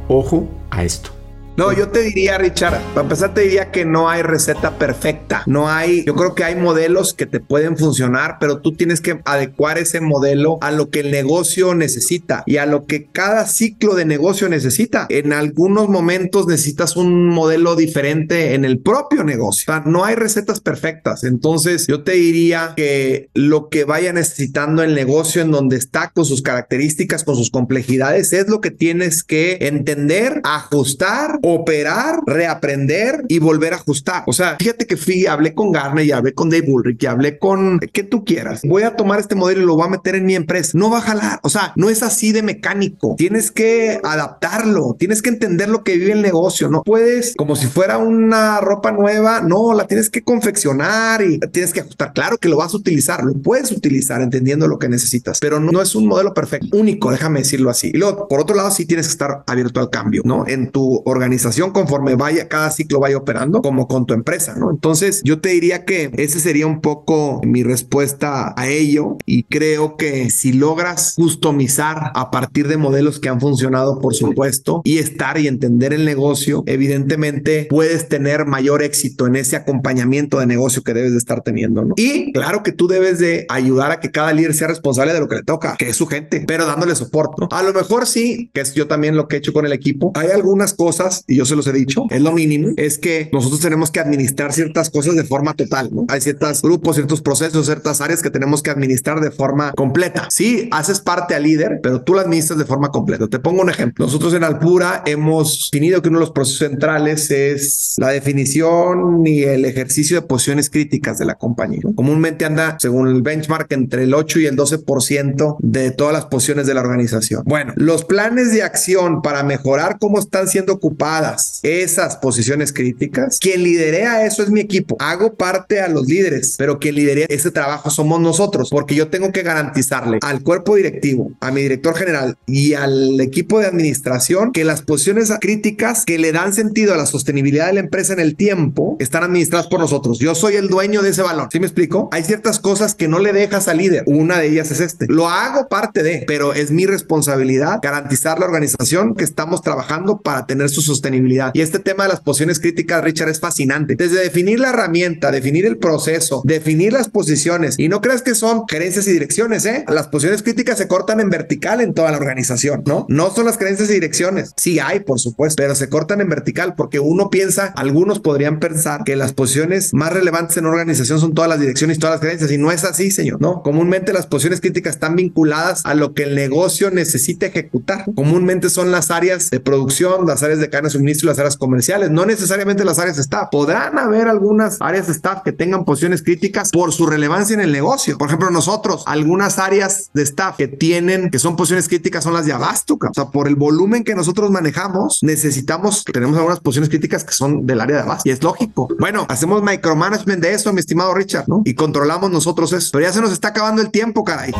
Ojo a esto. No, yo te diría, Richard, para empezar te diría que no hay receta perfecta. No hay, yo creo que hay modelos que te pueden funcionar, pero tú tienes que adecuar ese modelo a lo que el negocio necesita y a lo que cada ciclo de negocio necesita. En algunos momentos necesitas un modelo diferente en el propio negocio. No hay recetas perfectas. Entonces, yo te diría que lo que vaya necesitando el negocio en donde está con sus características, con sus complejidades, es lo que tienes que entender, ajustar operar, reaprender y volver a ajustar. O sea, fíjate que fui, hablé con Garner y hablé con Dave Bullrich y hablé con que tú quieras. Voy a tomar este modelo y lo voy a meter en mi empresa. No va a jalar. O sea, no es así de mecánico. Tienes que adaptarlo. Tienes que entender lo que vive el negocio. No puedes, como si fuera una ropa nueva, no, la tienes que confeccionar y tienes que ajustar. Claro que lo vas a utilizar, lo puedes utilizar entendiendo lo que necesitas, pero no, no es un modelo perfecto, único, déjame decirlo así. Y luego, por otro lado, sí tienes que estar abierto al cambio, ¿no? En tu organización conforme vaya, cada ciclo vaya operando, como con tu empresa, ¿no? Entonces, yo te diría que ese sería un poco mi respuesta a ello y creo que si logras customizar a partir de modelos que han funcionado, por supuesto, y estar y entender el negocio, evidentemente puedes tener mayor éxito en ese acompañamiento de negocio que debes de estar teniendo, ¿no? Y claro que tú debes de ayudar a que cada líder sea responsable de lo que le toca, que es su gente, pero dándole soporte, ¿no? A lo mejor sí, que es yo también lo que he hecho con el equipo, hay algunas cosas y yo se los he dicho, es lo mínimo, es que nosotros tenemos que administrar ciertas cosas de forma total, ¿no? Hay ciertos grupos, ciertos procesos, ciertas áreas que tenemos que administrar de forma completa. Sí, haces parte al líder, pero tú la administras de forma completa. Te pongo un ejemplo. Nosotros en Alpura hemos definido que uno de los procesos centrales es la definición y el ejercicio de posiciones críticas de la compañía. Comúnmente anda, según el benchmark, entre el 8 y el 12% de todas las posiciones de la organización. Bueno, los planes de acción para mejorar cómo están siendo ocupadas esas posiciones críticas, quien liderea eso es mi equipo. Hago parte a los líderes, pero quien lidera ese trabajo somos nosotros, porque yo tengo que garantizarle al cuerpo directivo, a mi director general y al equipo de administración que las posiciones críticas que le dan sentido a la sostenibilidad de la empresa en el tiempo están administradas por nosotros. Yo soy el dueño de ese valor. ¿Sí me explico? Hay ciertas cosas que no le dejas al líder. Una de ellas es este. Lo hago parte de, pero es mi responsabilidad garantizar la organización que estamos trabajando para tener su sostenibilidad. Y este tema de las posiciones críticas, Richard, es fascinante. Desde definir la herramienta, definir el proceso, definir las posiciones. Y no creas que son gerencias y direcciones, ¿eh? Las posiciones críticas se cortan en vertical en toda la organización, ¿no? No son las gerencias y direcciones. Sí hay, por supuesto, pero se cortan en vertical porque uno piensa, algunos podrían pensar que las posiciones más relevantes en una organización son todas las direcciones y todas las gerencias. Y no es así, señor, ¿no? Comúnmente las posiciones críticas están vinculadas a lo que el negocio necesita ejecutar. Comúnmente son las áreas de producción, las áreas de de suministro y las áreas comerciales, no necesariamente las áreas staff. Podrán haber algunas áreas staff que tengan posiciones críticas por su relevancia en el negocio. Por ejemplo, nosotros, algunas áreas de staff que tienen, que son posiciones críticas son las de abasto, o sea, por el volumen que nosotros manejamos, necesitamos, tenemos algunas posiciones críticas que son del área de abasto y es lógico. Bueno, hacemos micromanagement de eso, mi estimado Richard, ¿no? Y controlamos nosotros eso. Pero ya se nos está acabando el tiempo, caray.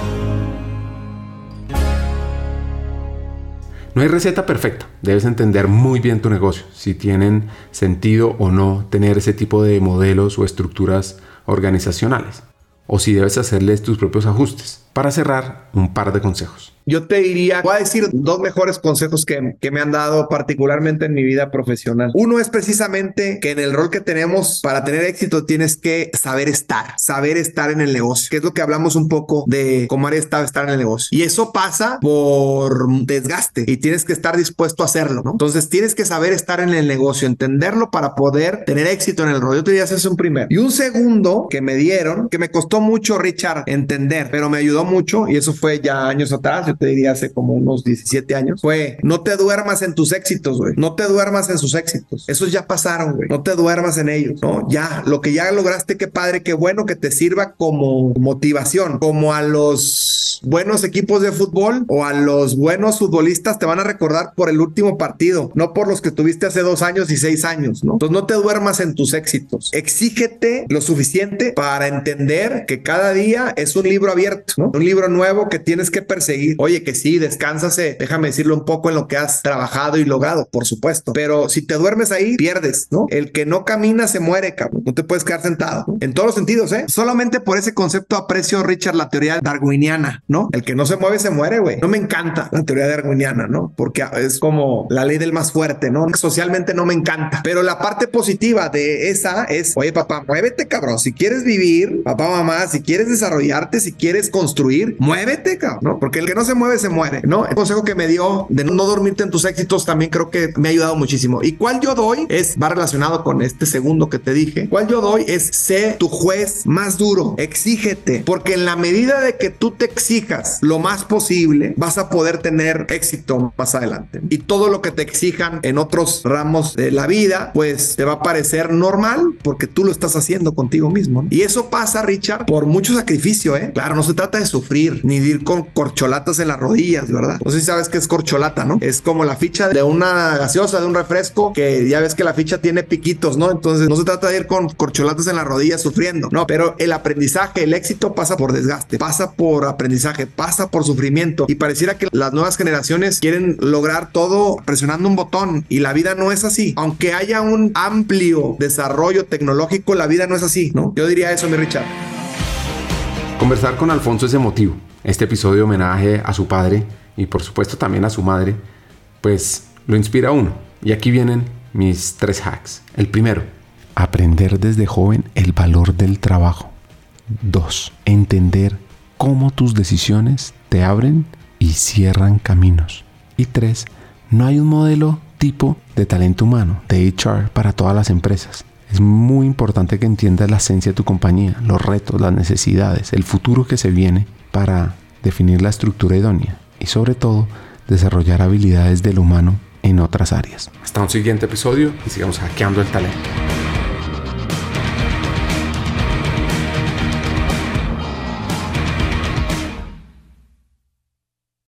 No hay receta perfecta. Debes entender muy bien tu negocio, si tienen sentido o no tener ese tipo de modelos o estructuras organizacionales, o si debes hacerles tus propios ajustes. Para cerrar, un par de consejos. Yo te diría, voy a decir dos mejores consejos que, que, me han dado particularmente en mi vida profesional. Uno es precisamente que en el rol que tenemos para tener éxito tienes que saber estar, saber estar en el negocio, que es lo que hablamos un poco de cómo haría estar, estar en el negocio. Y eso pasa por desgaste y tienes que estar dispuesto a hacerlo, ¿no? Entonces tienes que saber estar en el negocio, entenderlo para poder tener éxito en el rol. Yo te diría, ese es un primer. Y un segundo que me dieron, que me costó mucho, Richard, entender, pero me ayudó mucho y eso fue ya años atrás te diría hace como unos 17 años, fue no te duermas en tus éxitos, güey. No te duermas en sus éxitos. Esos ya pasaron, güey. No te duermas en ellos, ¿no? Ya, lo que ya lograste, qué padre, qué bueno que te sirva como motivación, como a los buenos equipos de fútbol o a los buenos futbolistas te van a recordar por el último partido, no por los que tuviste hace dos años y seis años, ¿no? Entonces no te duermas en tus éxitos. Exígete lo suficiente para entender que cada día es un libro abierto, ¿no? Un libro nuevo que tienes que perseguir. Oye, que sí, descánsase, déjame decirlo un poco en lo que has trabajado y logrado, por supuesto. Pero si te duermes ahí, pierdes, ¿no? El que no camina se muere, cabrón. No te puedes quedar sentado. En todos los sentidos, ¿eh? Solamente por ese concepto aprecio, Richard, la teoría darwiniana, ¿no? El que no se mueve se muere, güey. No me encanta la teoría darwiniana, ¿no? Porque es como la ley del más fuerte, ¿no? Socialmente no me encanta. Pero la parte positiva de esa es, oye, papá, muévete, cabrón. Si quieres vivir, papá, mamá, si quieres desarrollarte, si quieres construir, muévete, cabrón, ¿no? Porque el que no se mueve se muere, ¿no? El consejo que me dio de no dormirte en tus éxitos también creo que me ha ayudado muchísimo. Y cuál yo doy es, va relacionado con este segundo que te dije, cuál yo doy es, sé tu juez más duro, exígete, porque en la medida de que tú te exijas lo más posible, vas a poder tener éxito más adelante. Y todo lo que te exijan en otros ramos de la vida, pues te va a parecer normal porque tú lo estás haciendo contigo mismo. Y eso pasa, Richard, por mucho sacrificio, ¿eh? Claro, no se trata de sufrir ni de ir con corcholatas en las rodillas, ¿verdad? No sé si sabes que es corcholata, ¿no? Es como la ficha de una gaseosa, de un refresco, que ya ves que la ficha tiene piquitos, ¿no? Entonces no se trata de ir con corcholatas en las rodillas sufriendo, no, pero el aprendizaje, el éxito pasa por desgaste, pasa por aprendizaje, pasa por sufrimiento y pareciera que las nuevas generaciones quieren lograr todo presionando un botón y la vida no es así. Aunque haya un amplio desarrollo tecnológico, la vida no es así, ¿no? Yo diría eso, mi Richard. Conversar con Alfonso es emotivo. Este episodio de homenaje a su padre y por supuesto también a su madre, pues lo inspira a uno. Y aquí vienen mis tres hacks. El primero, aprender desde joven el valor del trabajo. Dos, entender cómo tus decisiones te abren y cierran caminos. Y tres, no hay un modelo tipo de talento humano, de HR, para todas las empresas. Es muy importante que entiendas la esencia de tu compañía, los retos, las necesidades, el futuro que se viene para definir la estructura idónea y sobre todo desarrollar habilidades del humano en otras áreas. Hasta un siguiente episodio y sigamos hackeando el talento.